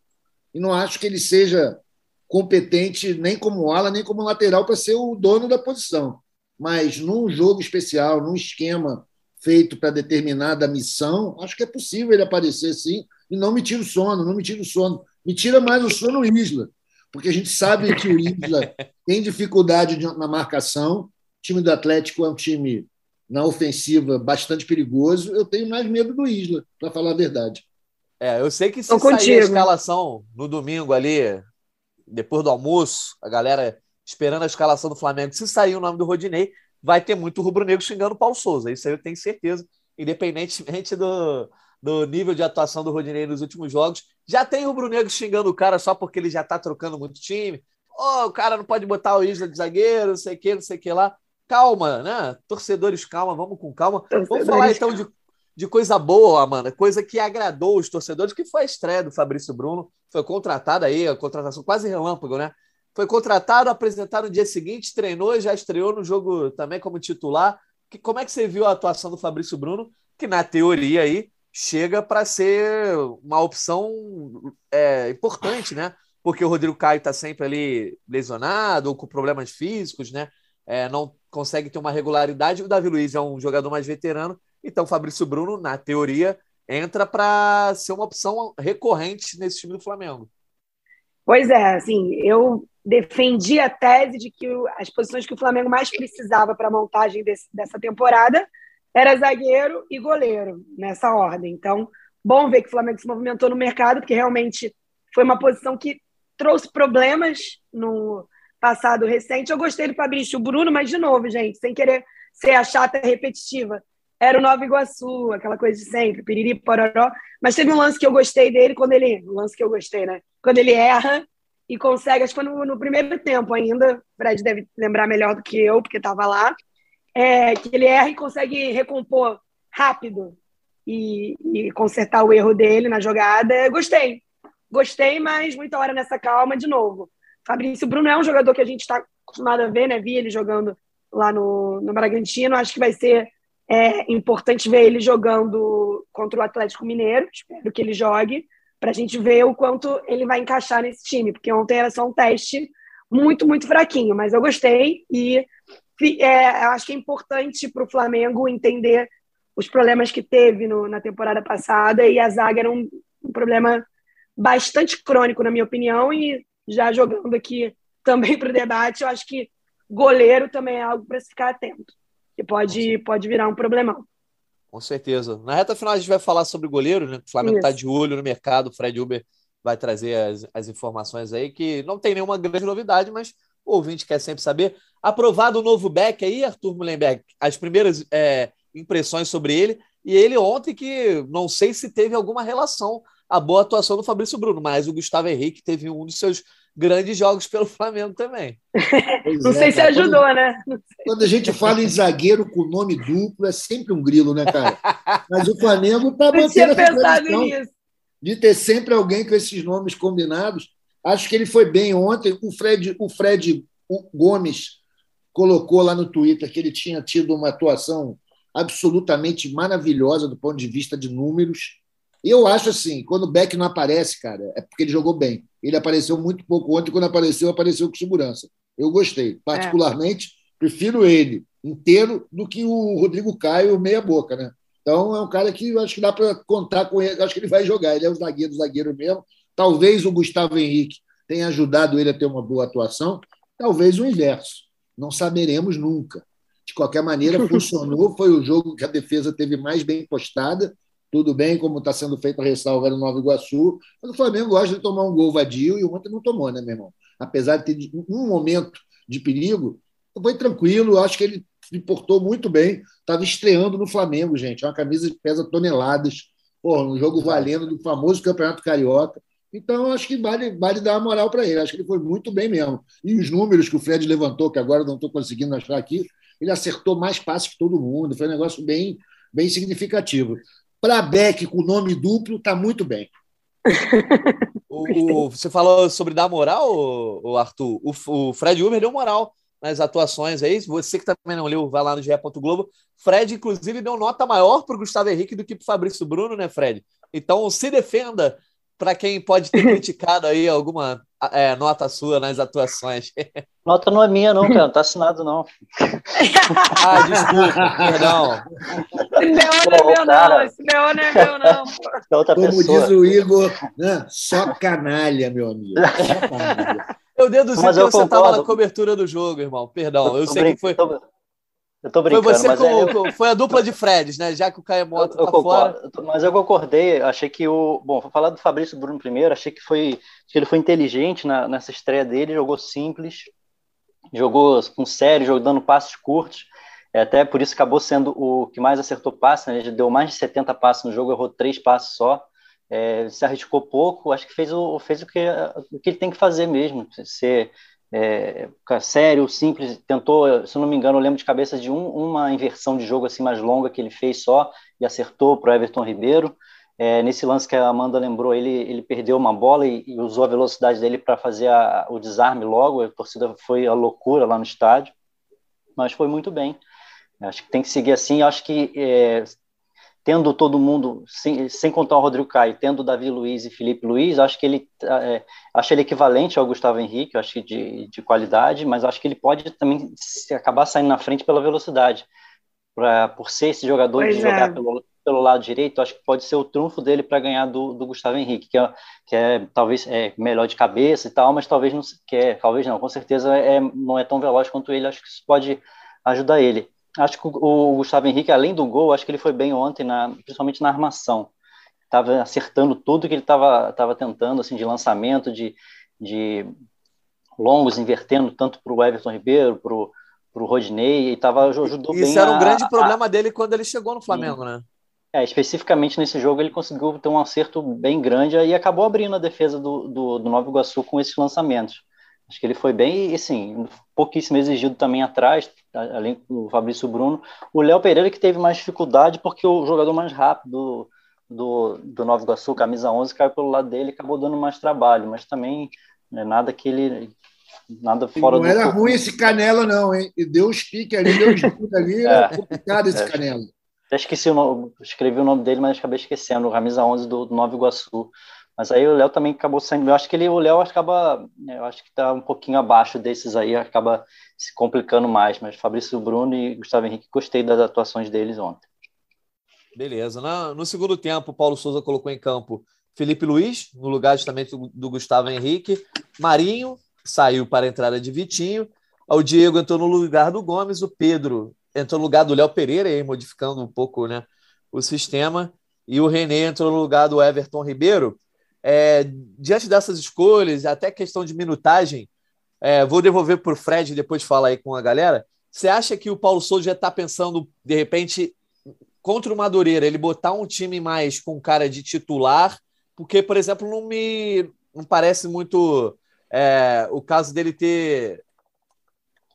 E não acho que ele seja competente nem como ala, nem como lateral para ser o dono da posição mas num jogo especial, num esquema feito para determinada missão, acho que é possível ele aparecer sim. E não me tira o sono, não me tira o sono. Me tira mais o sono o Isla, porque a gente sabe que o Isla tem dificuldade na marcação. O time do Atlético é um time na ofensiva bastante perigoso. Eu tenho mais medo do Isla, para falar a verdade. É, eu sei que se sair a escalação no domingo ali, depois do almoço, a galera esperando a escalação do Flamengo. Se sair o nome do Rodinei, vai ter muito rubro-negro xingando o Paulo Souza. Isso aí eu tenho certeza, independentemente do, do nível de atuação do Rodinei nos últimos jogos. Já tem rubro-negro xingando o cara só porque ele já tá trocando muito time. Oh, o cara não pode botar o Isla de zagueiro, não sei o que, não sei o que lá. Calma, né? Torcedores, calma, vamos com calma. Torcedores, vamos falar então de, de coisa boa, Amanda, coisa que agradou os torcedores, que foi a estreia do Fabrício Bruno. Foi contratado aí, a contratação quase relâmpago, né? Foi contratado, apresentado no dia seguinte, treinou e já estreou no jogo também como titular. Que, como é que você viu a atuação do Fabrício Bruno? Que na teoria aí chega para ser uma opção é, importante, né? Porque o Rodrigo Caio está sempre ali lesionado ou com problemas físicos, né? É, não consegue ter uma regularidade. O Davi Luiz é um jogador mais veterano, então Fabrício Bruno, na teoria, entra para ser uma opção recorrente nesse time do Flamengo. Pois é, assim, eu defendi a tese de que as posições que o Flamengo mais precisava para a montagem desse, dessa temporada era zagueiro e goleiro, nessa ordem. Então, bom ver que o Flamengo se movimentou no mercado, porque realmente foi uma posição que trouxe problemas no passado recente. Eu gostei do Fabrício Bruno, mas, de novo, gente, sem querer ser a chata repetitiva, era o Nova Iguaçu, aquela coisa de sempre, piriri, pororó. Mas teve um lance que eu gostei dele quando ele. Um lance que eu gostei, né? Quando ele erra e consegue, acho que foi no, no primeiro tempo ainda. O Fred deve lembrar melhor do que eu, porque estava lá é, que ele erra e consegue recompor rápido e, e, consertar o erro dele na jogada. Gostei. Gostei, mas muita hora nessa calma de novo. Fabrício Bruno é um jogador que a gente está acostumado a ver, né? Vi ele jogando lá no, no Bragantino. Acho que vai ser é, importante ver ele jogando contra o Atlético Mineiro. Espero que ele jogue, para a gente ver o quanto ele vai encaixar nesse time, porque ontem era só um teste muito, muito fraquinho, mas eu gostei e é, acho que é importante para o Flamengo entender os problemas que teve no, na temporada passada e a zaga era um, um, problema bastante crônico, na minha opinião, e já jogando aqui também para o debate, eu acho que goleiro também é algo para se ficar atento, que pode, pode virar um problemão. Com certeza. Na reta final a gente vai falar sobre goleiro, né? O Flamengo está de olho no mercado, o Fred Uber vai trazer as, as informações aí, que não tem nenhuma grande novidade, mas o ouvinte quer sempre saber. Aprovado o novo back aí, Arthur Mullenberg, as primeiras é, impressões sobre ele. E ele ontem que não sei se teve alguma relação a boa atuação do Fabrício Bruno, mas o Gustavo Henrique teve um dos seus grandes jogos pelo Flamengo também. não é, sei se ajudou, quando, né? Quando a gente fala em zagueiro com nome duplo, é sempre um grilo, né, cara? Mas o Flamengo está mantendo essa tradição nisso. de ter sempre alguém com esses nomes combinados. Acho que ele foi bem ontem. O Fred, o Fred Gomes colocou lá no Twitter que ele tinha tido uma atuação absolutamente maravilhosa do ponto de vista de números. Eu acho assim, quando o Beck não aparece, cara, é porque ele jogou bem. Ele apareceu muito pouco ontem, quando apareceu, apareceu com segurança. Eu gostei. Particularmente, é. prefiro ele inteiro do que o Rodrigo Caio meia boca, né? Então é um cara que eu acho que dá para contar com ele, eu acho que ele vai jogar. Ele é o zagueiro, zagueiro mesmo. Talvez o Gustavo Henrique tenha ajudado ele a ter uma boa atuação, talvez o inverso. Não saberemos nunca. De qualquer maneira, funcionou. Foi o jogo que a defesa teve mais bem postada. Tudo bem, como está sendo feita a ressalva no Nova Iguaçu. Mas o Flamengo gosta de tomar um gol vadio e ontem não tomou, né, meu irmão? Apesar de ter um momento de perigo, foi tranquilo. Acho que ele se portou muito bem. Estava estreando no Flamengo, gente. É uma camisa que pesa toneladas. Porra, um jogo valendo do famoso Campeonato Carioca. Então, acho que vale, vale dar uma moral para ele. Acho que ele foi muito bem mesmo. E os números que o Fred levantou, que agora não estou conseguindo achar aqui, ele acertou mais passes que todo mundo. Foi um negócio bem, bem significativo. Para Beck, com nome duplo, está muito bem. o, você falou sobre dar moral, o, Arthur. O, o Fred Uber deu moral nas atuações aí. Você que também não leu, vai lá no GE. Globo. Fred, inclusive, deu nota maior para o Gustavo Henrique do que para o Fabrício Bruno, né, Fred? Então, se defenda para quem pode ter criticado aí alguma é, nota sua nas atuações. Nota não é minha, não, cara. Não tá assinado, não. ah, desculpa, perdão. Esse BO não é meu, não. Esse não é meu, não. É outra Como pessoa. diz o Igor, né? só canalha, meu amigo. Só canalha. Eu deduzi Mas que você estava na cobertura do jogo, irmão. Perdão, eu, eu sei que foi. Tô... Eu tô brincando, foi você mas com, é... foi a dupla de Freds, né? Já que o Caio Mota tá fora. Mas eu concordei, achei que o. Bom, vou falar do Fabrício Bruno primeiro, achei que foi. que ele foi inteligente na, nessa estreia dele, jogou simples, jogou com sério, jogando passos curtos. É, até por isso acabou sendo o que mais acertou passe, né? ele deu mais de 70 passes no jogo, errou três passes só, é, se arriscou pouco, acho que fez o, fez o, que, o que ele tem que fazer mesmo, ser é, sério, simples, tentou, se não me engano, eu lembro de cabeça de um, uma inversão de jogo assim mais longa que ele fez só e acertou para o Everton Ribeiro. É, nesse lance que a Amanda lembrou, ele, ele perdeu uma bola e, e usou a velocidade dele para fazer a, o desarme logo. A torcida foi a loucura lá no estádio, mas foi muito bem. Acho que tem que seguir assim. Acho que é, tendo todo mundo, sem, sem contar o Rodrigo Caio, tendo Davi Luiz e Felipe Luiz, acho que ele é, acho ele equivalente ao Gustavo Henrique, acho que de, de qualidade, mas acho que ele pode também se acabar saindo na frente pela velocidade. Pra, por ser esse jogador pois de é. jogar pelo, pelo lado direito, acho que pode ser o trunfo dele para ganhar do, do Gustavo Henrique, que é, que é talvez é melhor de cabeça e tal, mas talvez não que é, talvez não, com certeza é, não é tão veloz quanto ele, acho que isso pode ajudar ele acho que o Gustavo Henrique, além do gol, acho que ele foi bem ontem, na, principalmente na armação. Estava acertando tudo que ele estava tava tentando, assim, de lançamento, de, de longos, invertendo tanto para o Everton Ribeiro, para o Rodney, e tava, ajudou Isso bem. Isso era um a, grande problema a... dele quando ele chegou no Flamengo, né? É, especificamente nesse jogo ele conseguiu ter um acerto bem grande e acabou abrindo a defesa do, do, do Nova Iguaçu com esses lançamentos. Acho que ele foi bem, assim, pouquíssimo exigido também atrás, além do Fabrício Bruno. O Léo Pereira que teve mais dificuldade porque o jogador mais rápido do, do Nova Iguaçu, camisa 11, caiu pelo lado dele e acabou dando mais trabalho, mas também é nada que ele nada fora não do. Não era ruim esse Canelo, não, hein? E deu os piques ali, deu os piques ali, é, complicado esse é, Canelo. Até esqueci o nome, escrevi o nome dele, mas acabei esquecendo, o camisa 11 do, do Nova Iguaçu. Mas aí o Léo também acabou saindo. Eu acho que ele, o Léo acaba, eu acho que está um pouquinho abaixo desses aí, acaba se complicando mais. Mas Fabrício Bruno e Gustavo Henrique, gostei das atuações deles ontem. Beleza. No, no segundo tempo, Paulo Souza colocou em campo Felipe Luiz, no lugar justamente do, do Gustavo Henrique. Marinho saiu para a entrada de Vitinho. O Diego entrou no lugar do Gomes. O Pedro entrou no lugar do Léo Pereira, aí, modificando um pouco né, o sistema. E o René entrou no lugar do Everton Ribeiro. É, diante dessas escolhas, até questão de minutagem, é, vou devolver para o Fred depois falar aí com a galera. Você acha que o Paulo Souza já está pensando, de repente, contra o Madureira, ele botar um time mais com cara de titular? Porque, por exemplo, não me não parece muito é, o caso dele ter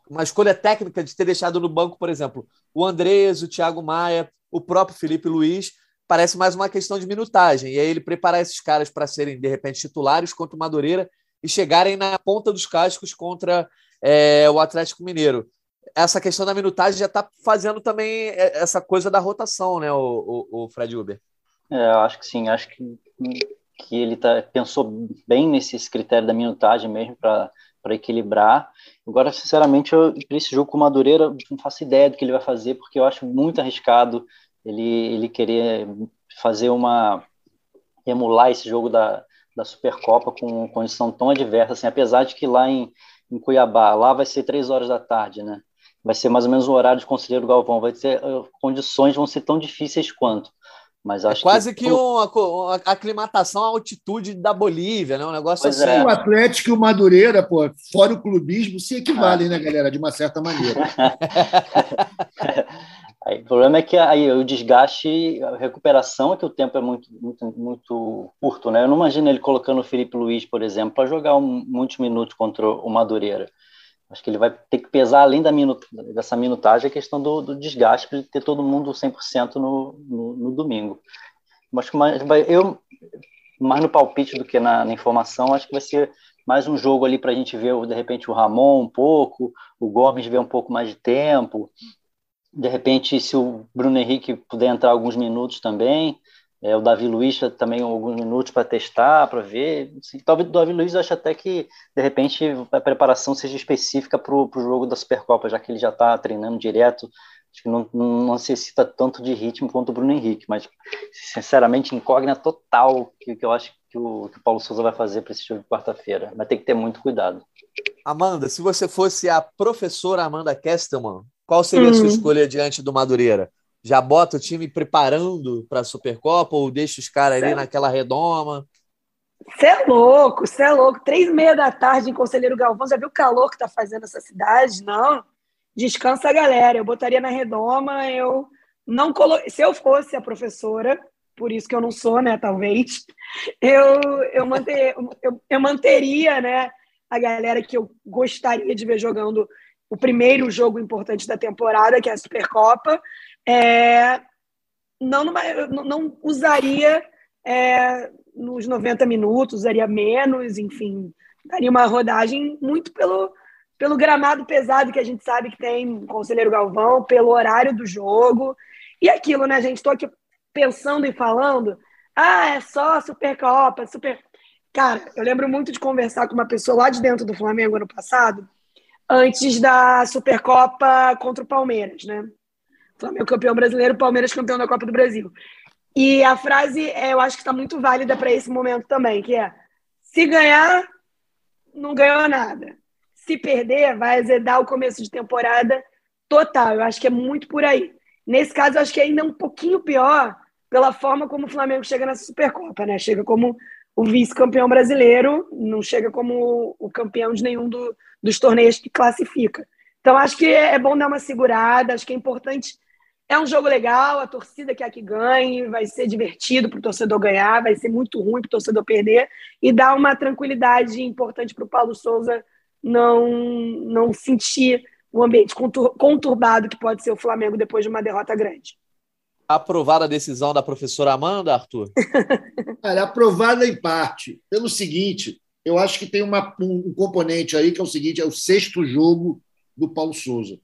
uma escolha técnica de ter deixado no banco, por exemplo, o Andrés, o Thiago Maia, o próprio Felipe Luiz parece mais uma questão de minutagem. E aí ele preparar esses caras para serem, de repente, titulares contra o Madureira e chegarem na ponta dos cascos contra é, o Atlético Mineiro. Essa questão da minutagem já está fazendo também é, essa coisa da rotação, né, o, o, o Fred Uber? É, eu acho que sim. Acho que, que ele tá, pensou bem nesses critérios da minutagem mesmo para para equilibrar. Agora, sinceramente, para esse jogo com o Madureira, não faço ideia do que ele vai fazer, porque eu acho muito arriscado ele, ele querer fazer uma emular esse jogo da, da Supercopa com condição tão adversa, assim, apesar de que lá em, em Cuiabá, lá vai ser três horas da tarde, né? Vai ser mais ou menos o horário de Conselheiro Galvão, vai ter eh, condições vão ser tão difíceis quanto. Mas é acho é quase que, que uma, uma, aclimatação à altitude da Bolívia, né? Um negócio pois assim. É. O Atlético e o Madureira, pô, fora o clubismo, se equivalem, né, galera? De uma certa maneira. Aí, o problema é que aí, o desgaste, a recuperação é que o tempo é muito, muito, muito curto, né? Eu não imagino ele colocando o Felipe Luiz, por exemplo, para jogar um, muitos minutos contra o Madureira. Acho que ele vai ter que pesar, além da minut, dessa minutagem, a questão do, do desgaste para ter todo mundo 100% no, no, no domingo. Que mais, eu, mais no palpite do que na, na informação, acho que vai ser mais um jogo ali para a gente ver, de repente, o Ramon um pouco, o Gomes ver um pouco mais de tempo, de repente, se o Bruno Henrique puder entrar alguns minutos também, é, o Davi Luiz também alguns minutos para testar, para ver. Assim, talvez o Davi Luiz ache até que, de repente, a preparação seja específica para o jogo da Supercopa, já que ele já está treinando direto. Acho que não, não, necessita tanto de ritmo quanto o Bruno Henrique, mas, sinceramente, incógnita total que, que eu acho que o, que o Paulo Souza vai fazer para esse jogo de quarta-feira. Vai ter que ter muito cuidado. Amanda, se você fosse a professora Amanda Kestelman, qual seria a sua hum. escolha diante do Madureira? Já bota o time preparando para a Supercopa ou deixa os caras ali naquela redoma? Você é louco, você é louco. Três e meia da tarde em Conselheiro Galvão, já viu o calor que está fazendo essa cidade? Não. descansa a galera. Eu botaria na redoma, eu não colo... Se eu fosse a professora, por isso que eu não sou, né? Talvez, eu, eu, manter, eu, eu manteria né, a galera que eu gostaria de ver jogando o primeiro jogo importante da temporada, que é a Supercopa. É, não, numa, não usaria é, nos 90 minutos, usaria menos, enfim, daria uma rodagem muito pelo, pelo gramado pesado que a gente sabe que tem Conselheiro Galvão, pelo horário do jogo. E aquilo, né, gente? Estou aqui pensando e falando, ah, é só Supercopa, Super. Cara, eu lembro muito de conversar com uma pessoa lá de dentro do Flamengo ano passado, antes da Supercopa contra o Palmeiras, né? Flamengo campeão brasileiro, Palmeiras campeão da Copa do Brasil. E a frase, é, eu acho que está muito válida para esse momento também, que é: se ganhar, não ganhou nada. Se perder, vai azedar o começo de temporada total. Eu acho que é muito por aí. Nesse caso, eu acho que é ainda um pouquinho pior pela forma como o Flamengo chega na Supercopa, né? Chega como o vice-campeão brasileiro, não chega como o campeão de nenhum do, dos torneios que classifica. Então, acho que é bom dar uma segurada, acho que é importante é um jogo legal, a torcida quer que ganhe, vai ser divertido para o torcedor ganhar, vai ser muito ruim para o torcedor perder, e dá uma tranquilidade importante para o Paulo Souza não, não sentir o ambiente conturbado que pode ser o Flamengo depois de uma derrota grande. Aprovada a decisão da professora Amanda, Arthur? Olha, aprovada em parte. Pelo seguinte, eu acho que tem uma, um componente aí que é o seguinte: é o sexto jogo do Paulo Souza.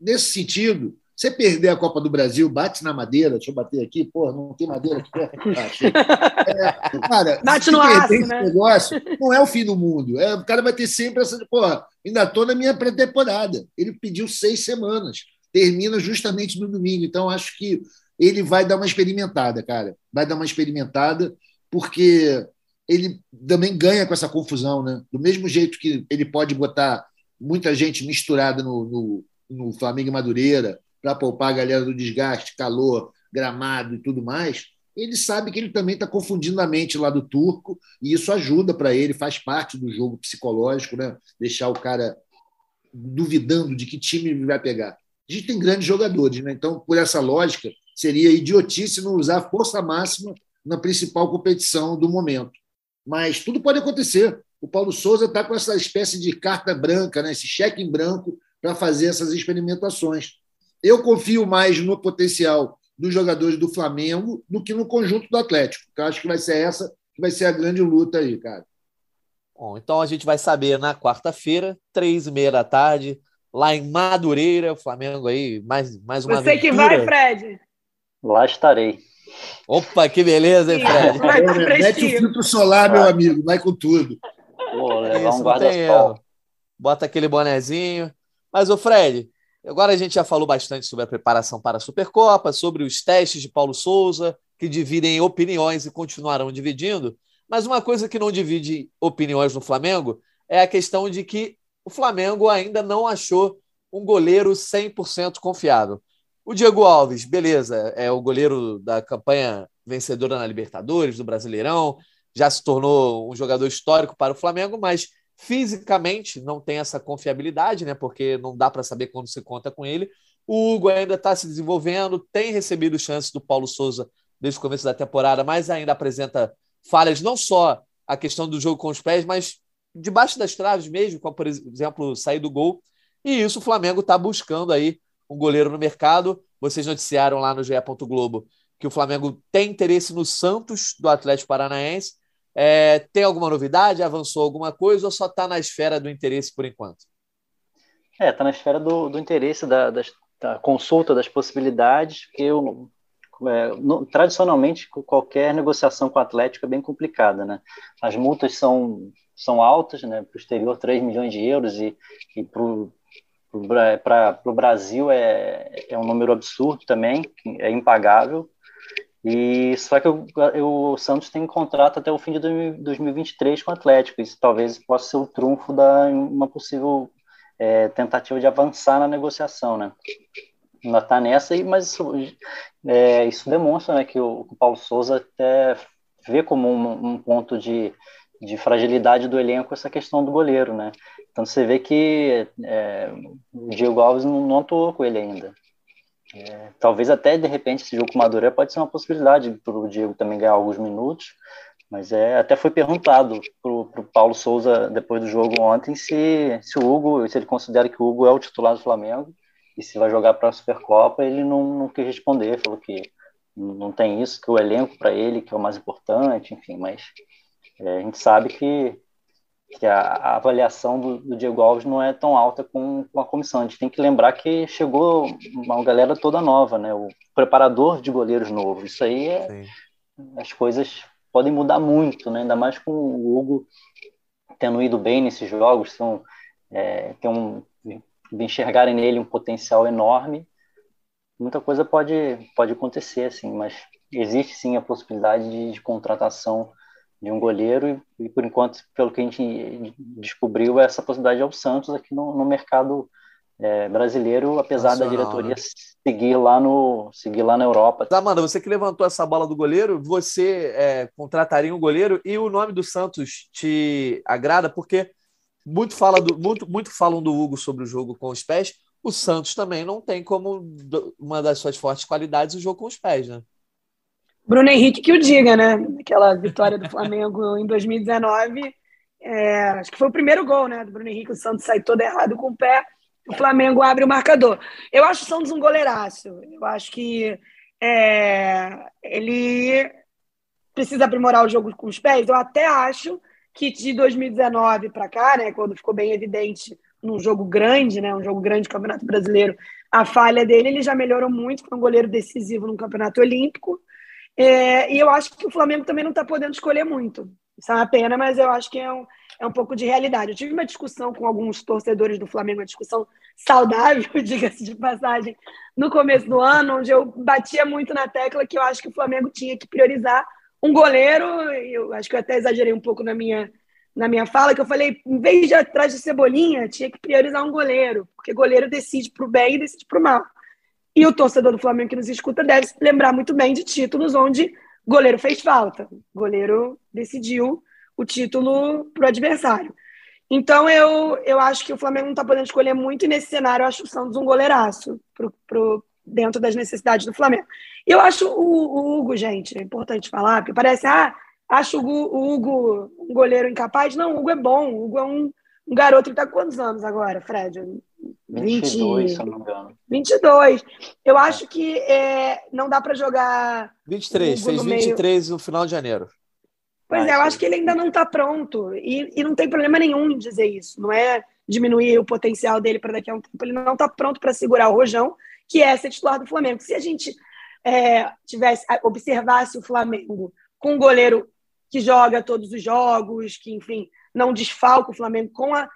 Nesse sentido, você perder a Copa do Brasil, bate na madeira, deixa eu bater aqui, pô, não tem madeira aqui perto. É, cara, bate no aço, né? negócio, não é o fim do mundo. É, o cara vai ter sempre essa. Pô, ainda estou na minha pré-temporada. Ele pediu seis semanas. Termina justamente no domingo. Então, acho que ele vai dar uma experimentada, cara. Vai dar uma experimentada, porque ele também ganha com essa confusão, né? Do mesmo jeito que ele pode botar muita gente misturada no, no, no Flamengo e Madureira, para poupar a galera do desgaste, calor, gramado e tudo mais, ele sabe que ele também está confundindo a mente lá do turco, e isso ajuda para ele, faz parte do jogo psicológico, né? deixar o cara duvidando de que time vai pegar. A gente tem grandes jogadores, né? então, por essa lógica, seria idiotice não usar força máxima na principal competição do momento. Mas tudo pode acontecer. O Paulo Souza está com essa espécie de carta branca, né? esse cheque em branco, para fazer essas experimentações. Eu confio mais no potencial dos jogadores do Flamengo do que no conjunto do Atlético. Eu acho que vai ser essa que vai ser a grande luta aí, cara. Bom, então a gente vai saber na quarta-feira, três e meia da tarde, lá em Madureira, o Flamengo aí, mais, mais uma Você aventura. que vai, Fred? Lá estarei. Opa, que beleza, hein, Fred? Vai, Mete o filtro solar, meu amigo, vai com tudo. Pô, levar Isso, um guarda-sol. Bota aquele bonezinho. Mas, o Fred, Agora a gente já falou bastante sobre a preparação para a Supercopa, sobre os testes de Paulo Souza, que dividem opiniões e continuarão dividindo. Mas uma coisa que não divide opiniões no Flamengo é a questão de que o Flamengo ainda não achou um goleiro 100% confiável. O Diego Alves, beleza, é o goleiro da campanha vencedora na Libertadores, do Brasileirão, já se tornou um jogador histórico para o Flamengo, mas Fisicamente não tem essa confiabilidade, né? Porque não dá para saber quando se conta com ele. O Hugo ainda está se desenvolvendo, tem recebido chances do Paulo Souza desde o começo da temporada, mas ainda apresenta falhas, não só a questão do jogo com os pés, mas debaixo das traves mesmo, como por exemplo sair do gol. E isso o Flamengo está buscando aí um goleiro no mercado. Vocês noticiaram lá no GE. Globo que o Flamengo tem interesse no Santos do Atlético Paranaense é, tem alguma novidade? Avançou alguma coisa ou só está na esfera do interesse por enquanto? É, está na esfera do, do interesse, da, da, consulta das possibilidades, porque eu, é, no, tradicionalmente qualquer negociação com o Atlético é bem complicada, né? As multas são, são altas, né? Para o exterior, 3 milhões de euros, e, e para o Brasil é, é um número absurdo também, é impagável. E só que o, o Santos tem contrato até o fim de 2023 com o Atlético. Isso talvez possa ser o trunfo da uma possível é, tentativa de avançar na negociação, né? Ainda está nessa, mas isso, é, isso demonstra né, que o, o, Paulo Souza até vê como um, um ponto de, de fragilidade do elenco essa questão do goleiro, né? Então você vê que é, o Diego Alves não, não atuou com ele ainda. É, talvez até de repente esse jogo com Madureira pode ser uma possibilidade para o Diego também ganhar alguns minutos, mas é, até foi perguntado para o Paulo Souza depois do jogo ontem se, se o Hugo, se ele considera que o Hugo é o titular do Flamengo e se vai jogar para a Supercopa, ele não, não quis responder, falou que não tem isso, que o elenco para ele que é o mais importante, enfim, mas é, a gente sabe que, que a, a avaliação do, do, Diego Alves não é tão alta com, com, a comissão. A gente tem que lembrar que chegou uma galera toda nova, né? O preparador de goleiros novo. Isso aí é, Sim. as coisas podem mudar muito, né? Ainda mais com o Hugo tendo ido bem nesses jogos, são, é, tem um, de enxergarem nele um potencial enorme muita coisa pode, pode acontecer, assim, mas existe sim a possibilidade de, de contratação de um goleiro e, e, por enquanto, pelo que a gente descobriu, essa possibilidade é o Santos aqui no, no mercado é, brasileiro, apesar Nacional, da diretoria né? seguir lá no seguir lá na Europa. Amanda, você que levantou essa bola do goleiro, você é, contrataria um goleiro e o nome do Santos te agrada porque muito fala do muito muito falam do Hugo sobre o jogo com os pés o Santos também não tem como uma das suas fortes qualidades o jogo com os pés, né? Bruno Henrique que o diga, né? Aquela vitória do Flamengo em 2019, é, acho que foi o primeiro gol, né? Do Bruno Henrique, o Santos sai todo errado com o pé, o Flamengo abre o marcador. Eu acho o Santos um goleiraço. Eu acho que é, ele precisa aprimorar o jogo com os pés. Eu até acho que de 2019 para cá, né, quando ficou bem evidente num jogo grande, né, um jogo grande do Campeonato Brasileiro, a falha dele, ele já melhorou muito, foi um goleiro decisivo no Campeonato Olímpico. É, e eu acho que o Flamengo também não está podendo escolher muito. Isso é uma pena, mas eu acho que é um, é um pouco de realidade. Eu tive uma discussão com alguns torcedores do Flamengo, uma discussão saudável, diga-se de passagem, no começo do ano, onde eu batia muito na tecla que eu acho que o Flamengo tinha que priorizar um goleiro. Eu acho que eu até exagerei um pouco na minha na minha fala que eu falei, em vez de atrás de cebolinha, tinha que priorizar um goleiro, porque goleiro decide para o bem e decide para o mal. E o torcedor do Flamengo que nos escuta deve se lembrar muito bem de títulos onde goleiro fez falta, goleiro decidiu o título para o adversário. Então eu, eu acho que o Flamengo não está podendo escolher muito, e nesse cenário eu acho o Santos um goleiraço pro, pro, dentro das necessidades do Flamengo. E eu acho o, o Hugo, gente, é importante falar, porque parece, ah, Acho o Hugo um goleiro incapaz? Não, o Hugo é bom. O Hugo é um, um garoto que está quantos anos agora, Fred? 22, 20, se eu não me engano. 22. Eu acho que é, não dá para jogar. 23, fez no 23 meio... no final de janeiro. Pois é, eu acho que ele ainda não está pronto. E, e não tem problema nenhum em dizer isso. Não é diminuir o potencial dele para daqui a um tempo. Ele não está pronto para segurar o Rojão, que é ser titular do Flamengo. Se a gente é, tivesse observasse o Flamengo com um goleiro que joga todos os jogos, que, enfim, não desfalca o Flamengo com a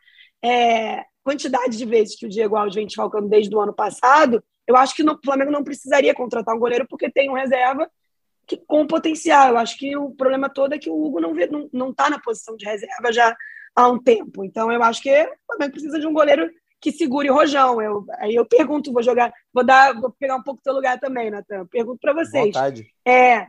é, quantidade de vezes que o Diego Alves vem desfalcando desde o ano passado, eu acho que o Flamengo não precisaria contratar um goleiro porque tem um reserva que, com potencial. Eu acho que o problema todo é que o Hugo não está não, não tá na posição de reserva já há um tempo. Então, eu acho que o Flamengo precisa de um goleiro que segure o rojão. Eu, aí eu pergunto, vou jogar, vou dar, vou pegar um pouco do seu lugar também, Natan. Pergunto para vocês. Vontade. É,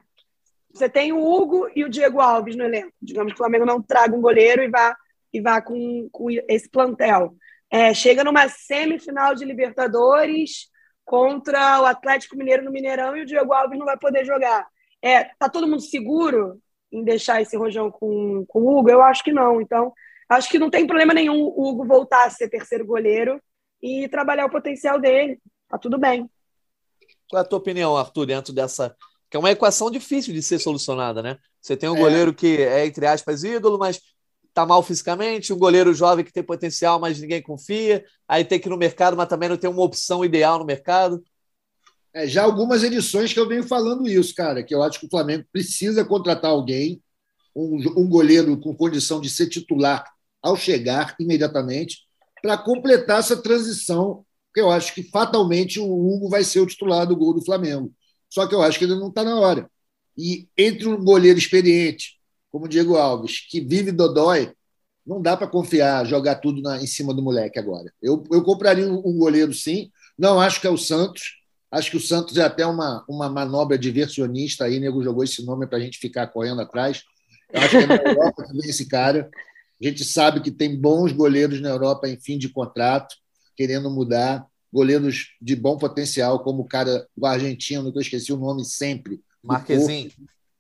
você tem o Hugo e o Diego Alves no elenco. Digamos que o Flamengo não traga um goleiro e vá, e vá com, com esse plantel. É, chega numa semifinal de Libertadores contra o Atlético Mineiro no Mineirão e o Diego Alves não vai poder jogar. É, tá todo mundo seguro em deixar esse rojão com, com o Hugo? Eu acho que não. Então, acho que não tem problema nenhum o Hugo voltar a ser terceiro goleiro e trabalhar o potencial dele. Tá tudo bem. Qual é a tua opinião, Arthur, dentro dessa que é uma equação difícil de ser solucionada, né? Você tem um é. goleiro que é, entre aspas, ídolo, mas tá mal fisicamente, um goleiro jovem que tem potencial, mas ninguém confia, aí tem que ir no mercado, mas também não tem uma opção ideal no mercado. É, já algumas edições que eu venho falando isso, cara, que eu acho que o Flamengo precisa contratar alguém, um, um goleiro com condição de ser titular ao chegar imediatamente, para completar essa transição, que eu acho que fatalmente o Hugo vai ser o titular do gol do Flamengo. Só que eu acho que ainda não está na hora. E entre um goleiro experiente, como o Diego Alves, que vive Dodói, não dá para confiar, jogar tudo na, em cima do moleque agora. Eu, eu compraria um, um, goleiro, sim. Não acho que é o Santos. Acho que o Santos é até uma, uma manobra diversionista aí, nego jogou esse nome para a gente ficar correndo atrás. Eu acho que é na Europa que vem esse cara. A gente sabe que tem bons goleiros na Europa em fim de contrato, querendo mudar, goleiros de bom potencial, como o cara do argentino, que eu esqueci o nome sempre. Marquezinho.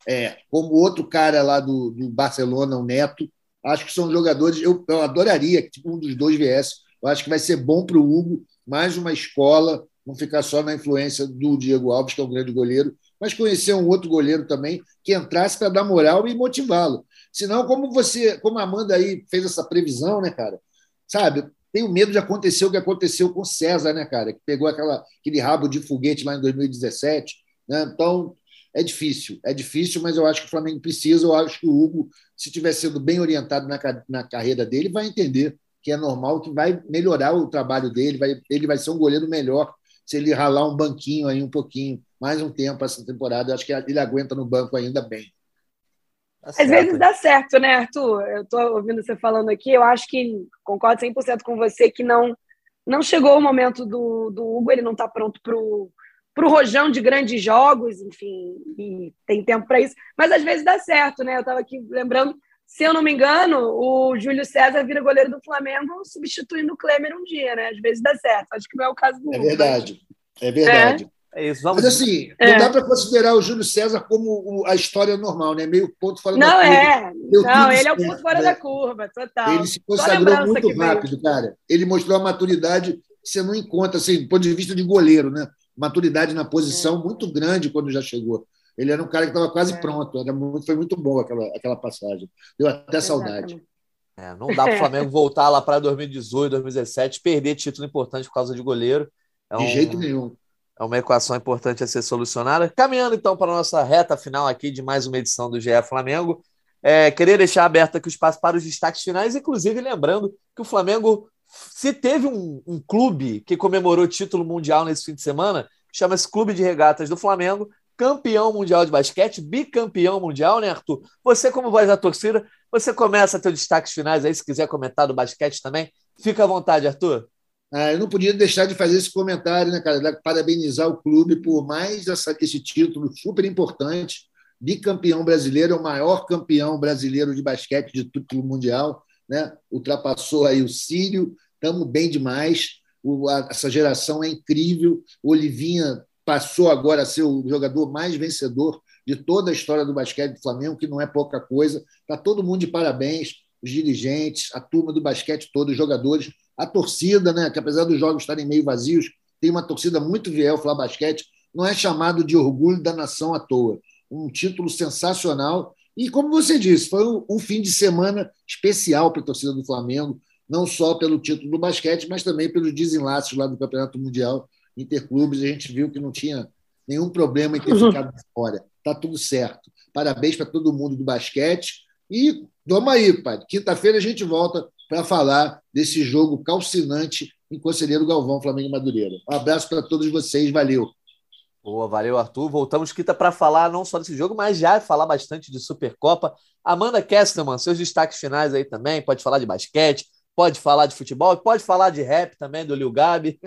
É, como outro cara lá do, do Barcelona, o Neto. Acho que são jogadores. Eu, eu adoraria que tipo, um dos dois viesse. Eu acho que vai ser bom para o Hugo, mais uma escola, não ficar só na influência do Diego Alves, que é um grande goleiro, mas conhecer um outro goleiro também que entrasse para dar moral e motivá-lo. Senão, como você, como a Amanda aí fez essa previsão, né, cara? Sabe, tenho medo de acontecer o que aconteceu com César, né, cara? Que pegou aquela, aquele rabo de foguete lá em 2017. Né? Então, é difícil, é difícil, mas eu acho que o Flamengo precisa. Eu acho que o Hugo, se tiver sido bem orientado na, na carreira dele, vai entender que é normal, que vai melhorar o trabalho dele, vai, ele vai ser um goleiro melhor se ele ralar um banquinho aí um pouquinho, mais um tempo essa temporada. Eu acho que ele aguenta no banco ainda bem. Tá Às vezes dá certo, né, Arthur? Eu estou ouvindo você falando aqui, eu acho que concordo 100% com você que não não chegou o momento do, do Hugo, ele não está pronto para o rojão de grandes jogos, enfim, e tem tempo para isso, mas às vezes dá certo, né? Eu estava aqui lembrando, se eu não me engano, o Júlio César vira goleiro do Flamengo substituindo o Klemer um dia, né? Às vezes dá certo, acho que não é o caso do é. É verdade, é verdade. É. É isso, vamos... Mas assim, é. não dá para considerar o Júlio César como a história normal, né? Meio ponto fora não da curva. É. Não, ele é o ponto fora né? da curva, total. Ele se consagrou muito rápido, veio. cara. Ele mostrou a maturidade que você não encontra, assim, do ponto de vista de goleiro, né? Maturidade na posição é. muito grande quando já chegou. Ele era um cara que estava quase é. pronto. Era muito, foi muito boa aquela, aquela passagem. Deu até Exatamente. saudade. É, não dá para o Flamengo voltar lá para 2018, 2017, perder título importante por causa de goleiro. É de um, jeito nenhum. É uma equação importante a ser solucionada. Caminhando então para a nossa reta final aqui de mais uma edição do GE Flamengo. É, queria deixar aberto aqui o espaço para os destaques finais, inclusive lembrando que o Flamengo, se teve um, um clube que comemorou título mundial nesse fim de semana, chama-se Clube de Regatas do Flamengo, campeão mundial de basquete, bicampeão mundial, né, Arthur? Você, como voz da torcida, você começa a ter destaques finais aí, se quiser comentar do basquete também. Fica à vontade, Arthur. Ah, eu não podia deixar de fazer esse comentário, né, cara? Parabenizar o clube por mais essa, esse título super importante. Bicampeão brasileiro, é o maior campeão brasileiro de basquete de título mundial. Né? Ultrapassou aí o Sírio, estamos bem demais. O, a, essa geração é incrível. O Olivinha passou agora a ser o jogador mais vencedor de toda a história do basquete do Flamengo, que não é pouca coisa. Está todo mundo de parabéns, os dirigentes, a turma do basquete todo, os jogadores a torcida, né, que apesar dos jogos estarem meio vazios, tem uma torcida muito fiel, Flá Basquete, não é chamado de orgulho da nação à toa. Um título sensacional. E, como você disse, foi um fim de semana especial para a torcida do Flamengo, não só pelo título do basquete, mas também pelos desenlaces lá do Campeonato Mundial Interclubes. A gente viu que não tinha nenhum problema em ter uhum. ficado fora. Está tudo certo. Parabéns para todo mundo do basquete. E vamos aí, pai. Quinta-feira a gente volta para falar desse jogo calcinante em Conselheiro Galvão, Flamengo e Madureira. Um abraço para todos vocês, valeu. Boa, valeu, Arthur. Voltamos quinta para falar não só desse jogo, mas já falar bastante de Supercopa. Amanda Kesselman, seus destaques finais aí também. Pode falar de basquete, pode falar de futebol, pode falar de rap também, do Lil Gabi.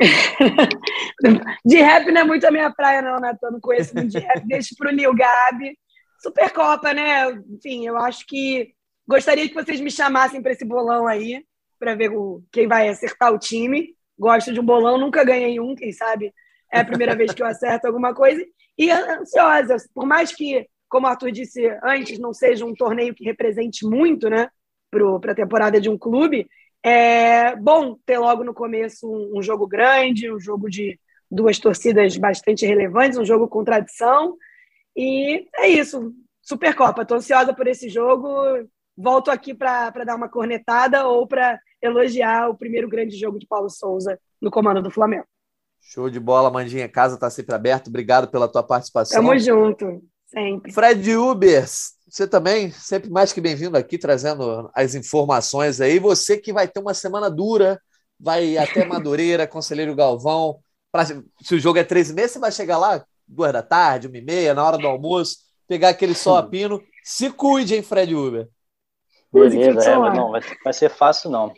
de rap não é muito a minha praia, não, né? Eu não conheço muito de rap. Deixa para o Lil Gabi. Supercopa, né? Enfim, eu acho que Gostaria que vocês me chamassem para esse bolão aí, para ver quem vai acertar o time. Gosto de um bolão, nunca ganhei um, quem sabe é a primeira vez que eu acerto alguma coisa. E ansiosa, por mais que, como o Arthur disse antes, não seja um torneio que represente muito né, para a temporada de um clube, é bom ter logo no começo um, um jogo grande, um jogo de duas torcidas bastante relevantes, um jogo com tradição. E é isso. Supercopa. Estou ansiosa por esse jogo volto aqui para dar uma cornetada ou para elogiar o primeiro grande jogo de Paulo Souza no comando do Flamengo. Show de bola, Mandinha. Casa está sempre aberta. Obrigado pela tua participação. Tamo junto, sempre. Fred Ubers, você também, sempre mais que bem-vindo aqui, trazendo as informações aí. Você que vai ter uma semana dura, vai até Madureira, Conselheiro Galvão. Pra, se o jogo é três e meia, você vai chegar lá duas da tarde, uma e meia, na hora do almoço, pegar aquele sol a pino. Se cuide, hein, Fred Uber. Beleza, é, não, vai, vai, ser fácil não.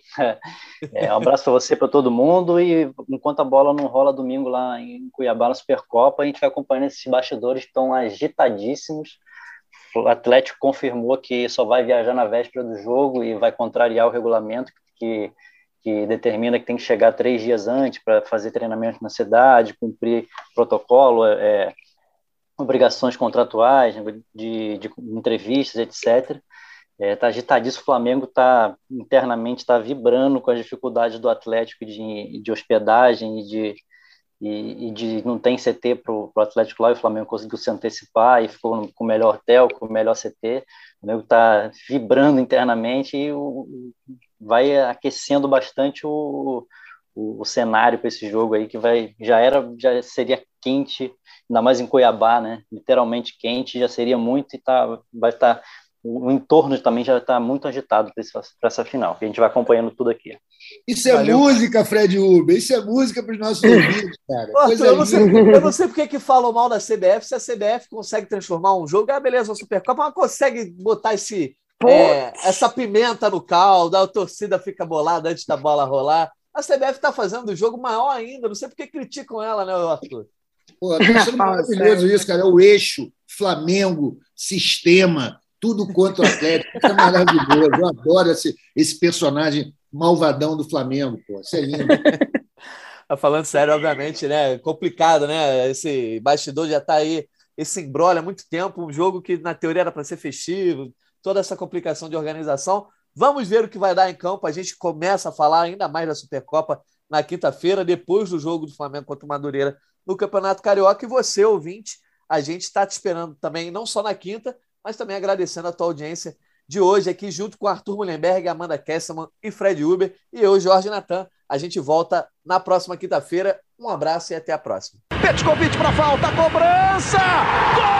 É, um abraço para você, para todo mundo e enquanto a bola não rola domingo lá em Cuiabá na Supercopa, a gente vai acompanhando esses bastidores que estão agitadíssimos. o Atlético confirmou que só vai viajar na véspera do jogo e vai contrariar o regulamento que, que determina que tem que chegar três dias antes para fazer treinamento na cidade, cumprir protocolo, é, obrigações contratuais, de, de entrevistas, etc. É, tá agitadíssimo, o Flamengo está internamente está vibrando com as dificuldades do Atlético de, de hospedagem e de, e, e de não tem CT para o Atlético lá, e o Flamengo conseguiu se antecipar e ficou com o melhor hotel, com o melhor CT. O Flamengo está vibrando internamente e o, vai aquecendo bastante o, o, o cenário para esse jogo aí, que vai já era, já seria quente, ainda mais em Cuiabá, né? Literalmente quente, já seria muito e tá, vai estar. Tá, o entorno também já está muito agitado para essa final. A gente vai acompanhando tudo aqui. Isso é Valeu. música, Fred Uber. Isso é música para os nossos ouvintes, cara. Arthur, eu, não sei, eu não sei porque que falam mal da CBF, se a CBF consegue transformar um jogo, ah, beleza, uma Supercopa, mas consegue botar esse, é, essa pimenta no caldo, a torcida fica bolada antes da bola rolar. A CBF está fazendo o jogo maior ainda, não sei porque criticam ela, né, Arthur? Pô, tá sendo maravilhoso isso, cara. É o eixo, Flamengo, sistema, tudo quanto Atlético. Isso é maravilhoso. Eu adoro esse, esse personagem malvadão do Flamengo, pô. Isso é lindo. Tá falando sério, obviamente, né? Complicado, né? Esse bastidor já está aí, esse embrolho há muito tempo, um jogo que na teoria era para ser festivo, toda essa complicação de organização. Vamos ver o que vai dar em campo. A gente começa a falar ainda mais da Supercopa na quinta-feira, depois do jogo do Flamengo contra o Madureira no Campeonato Carioca. E você, ouvinte, a gente está te esperando também, não só na quinta, mas também agradecendo a tua audiência de hoje aqui junto com Arthur Mullenberg, Amanda Kesselman e Fred Uber e eu, Jorge Natan. A gente volta na próxima quinta-feira. Um abraço e até a próxima. convite para falta, cobrança! Gol!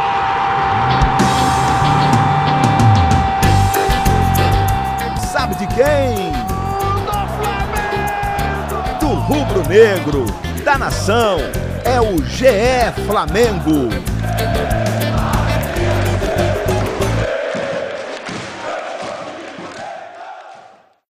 Sabe de quem? Do rubro-negro, da nação, é o GE Flamengo.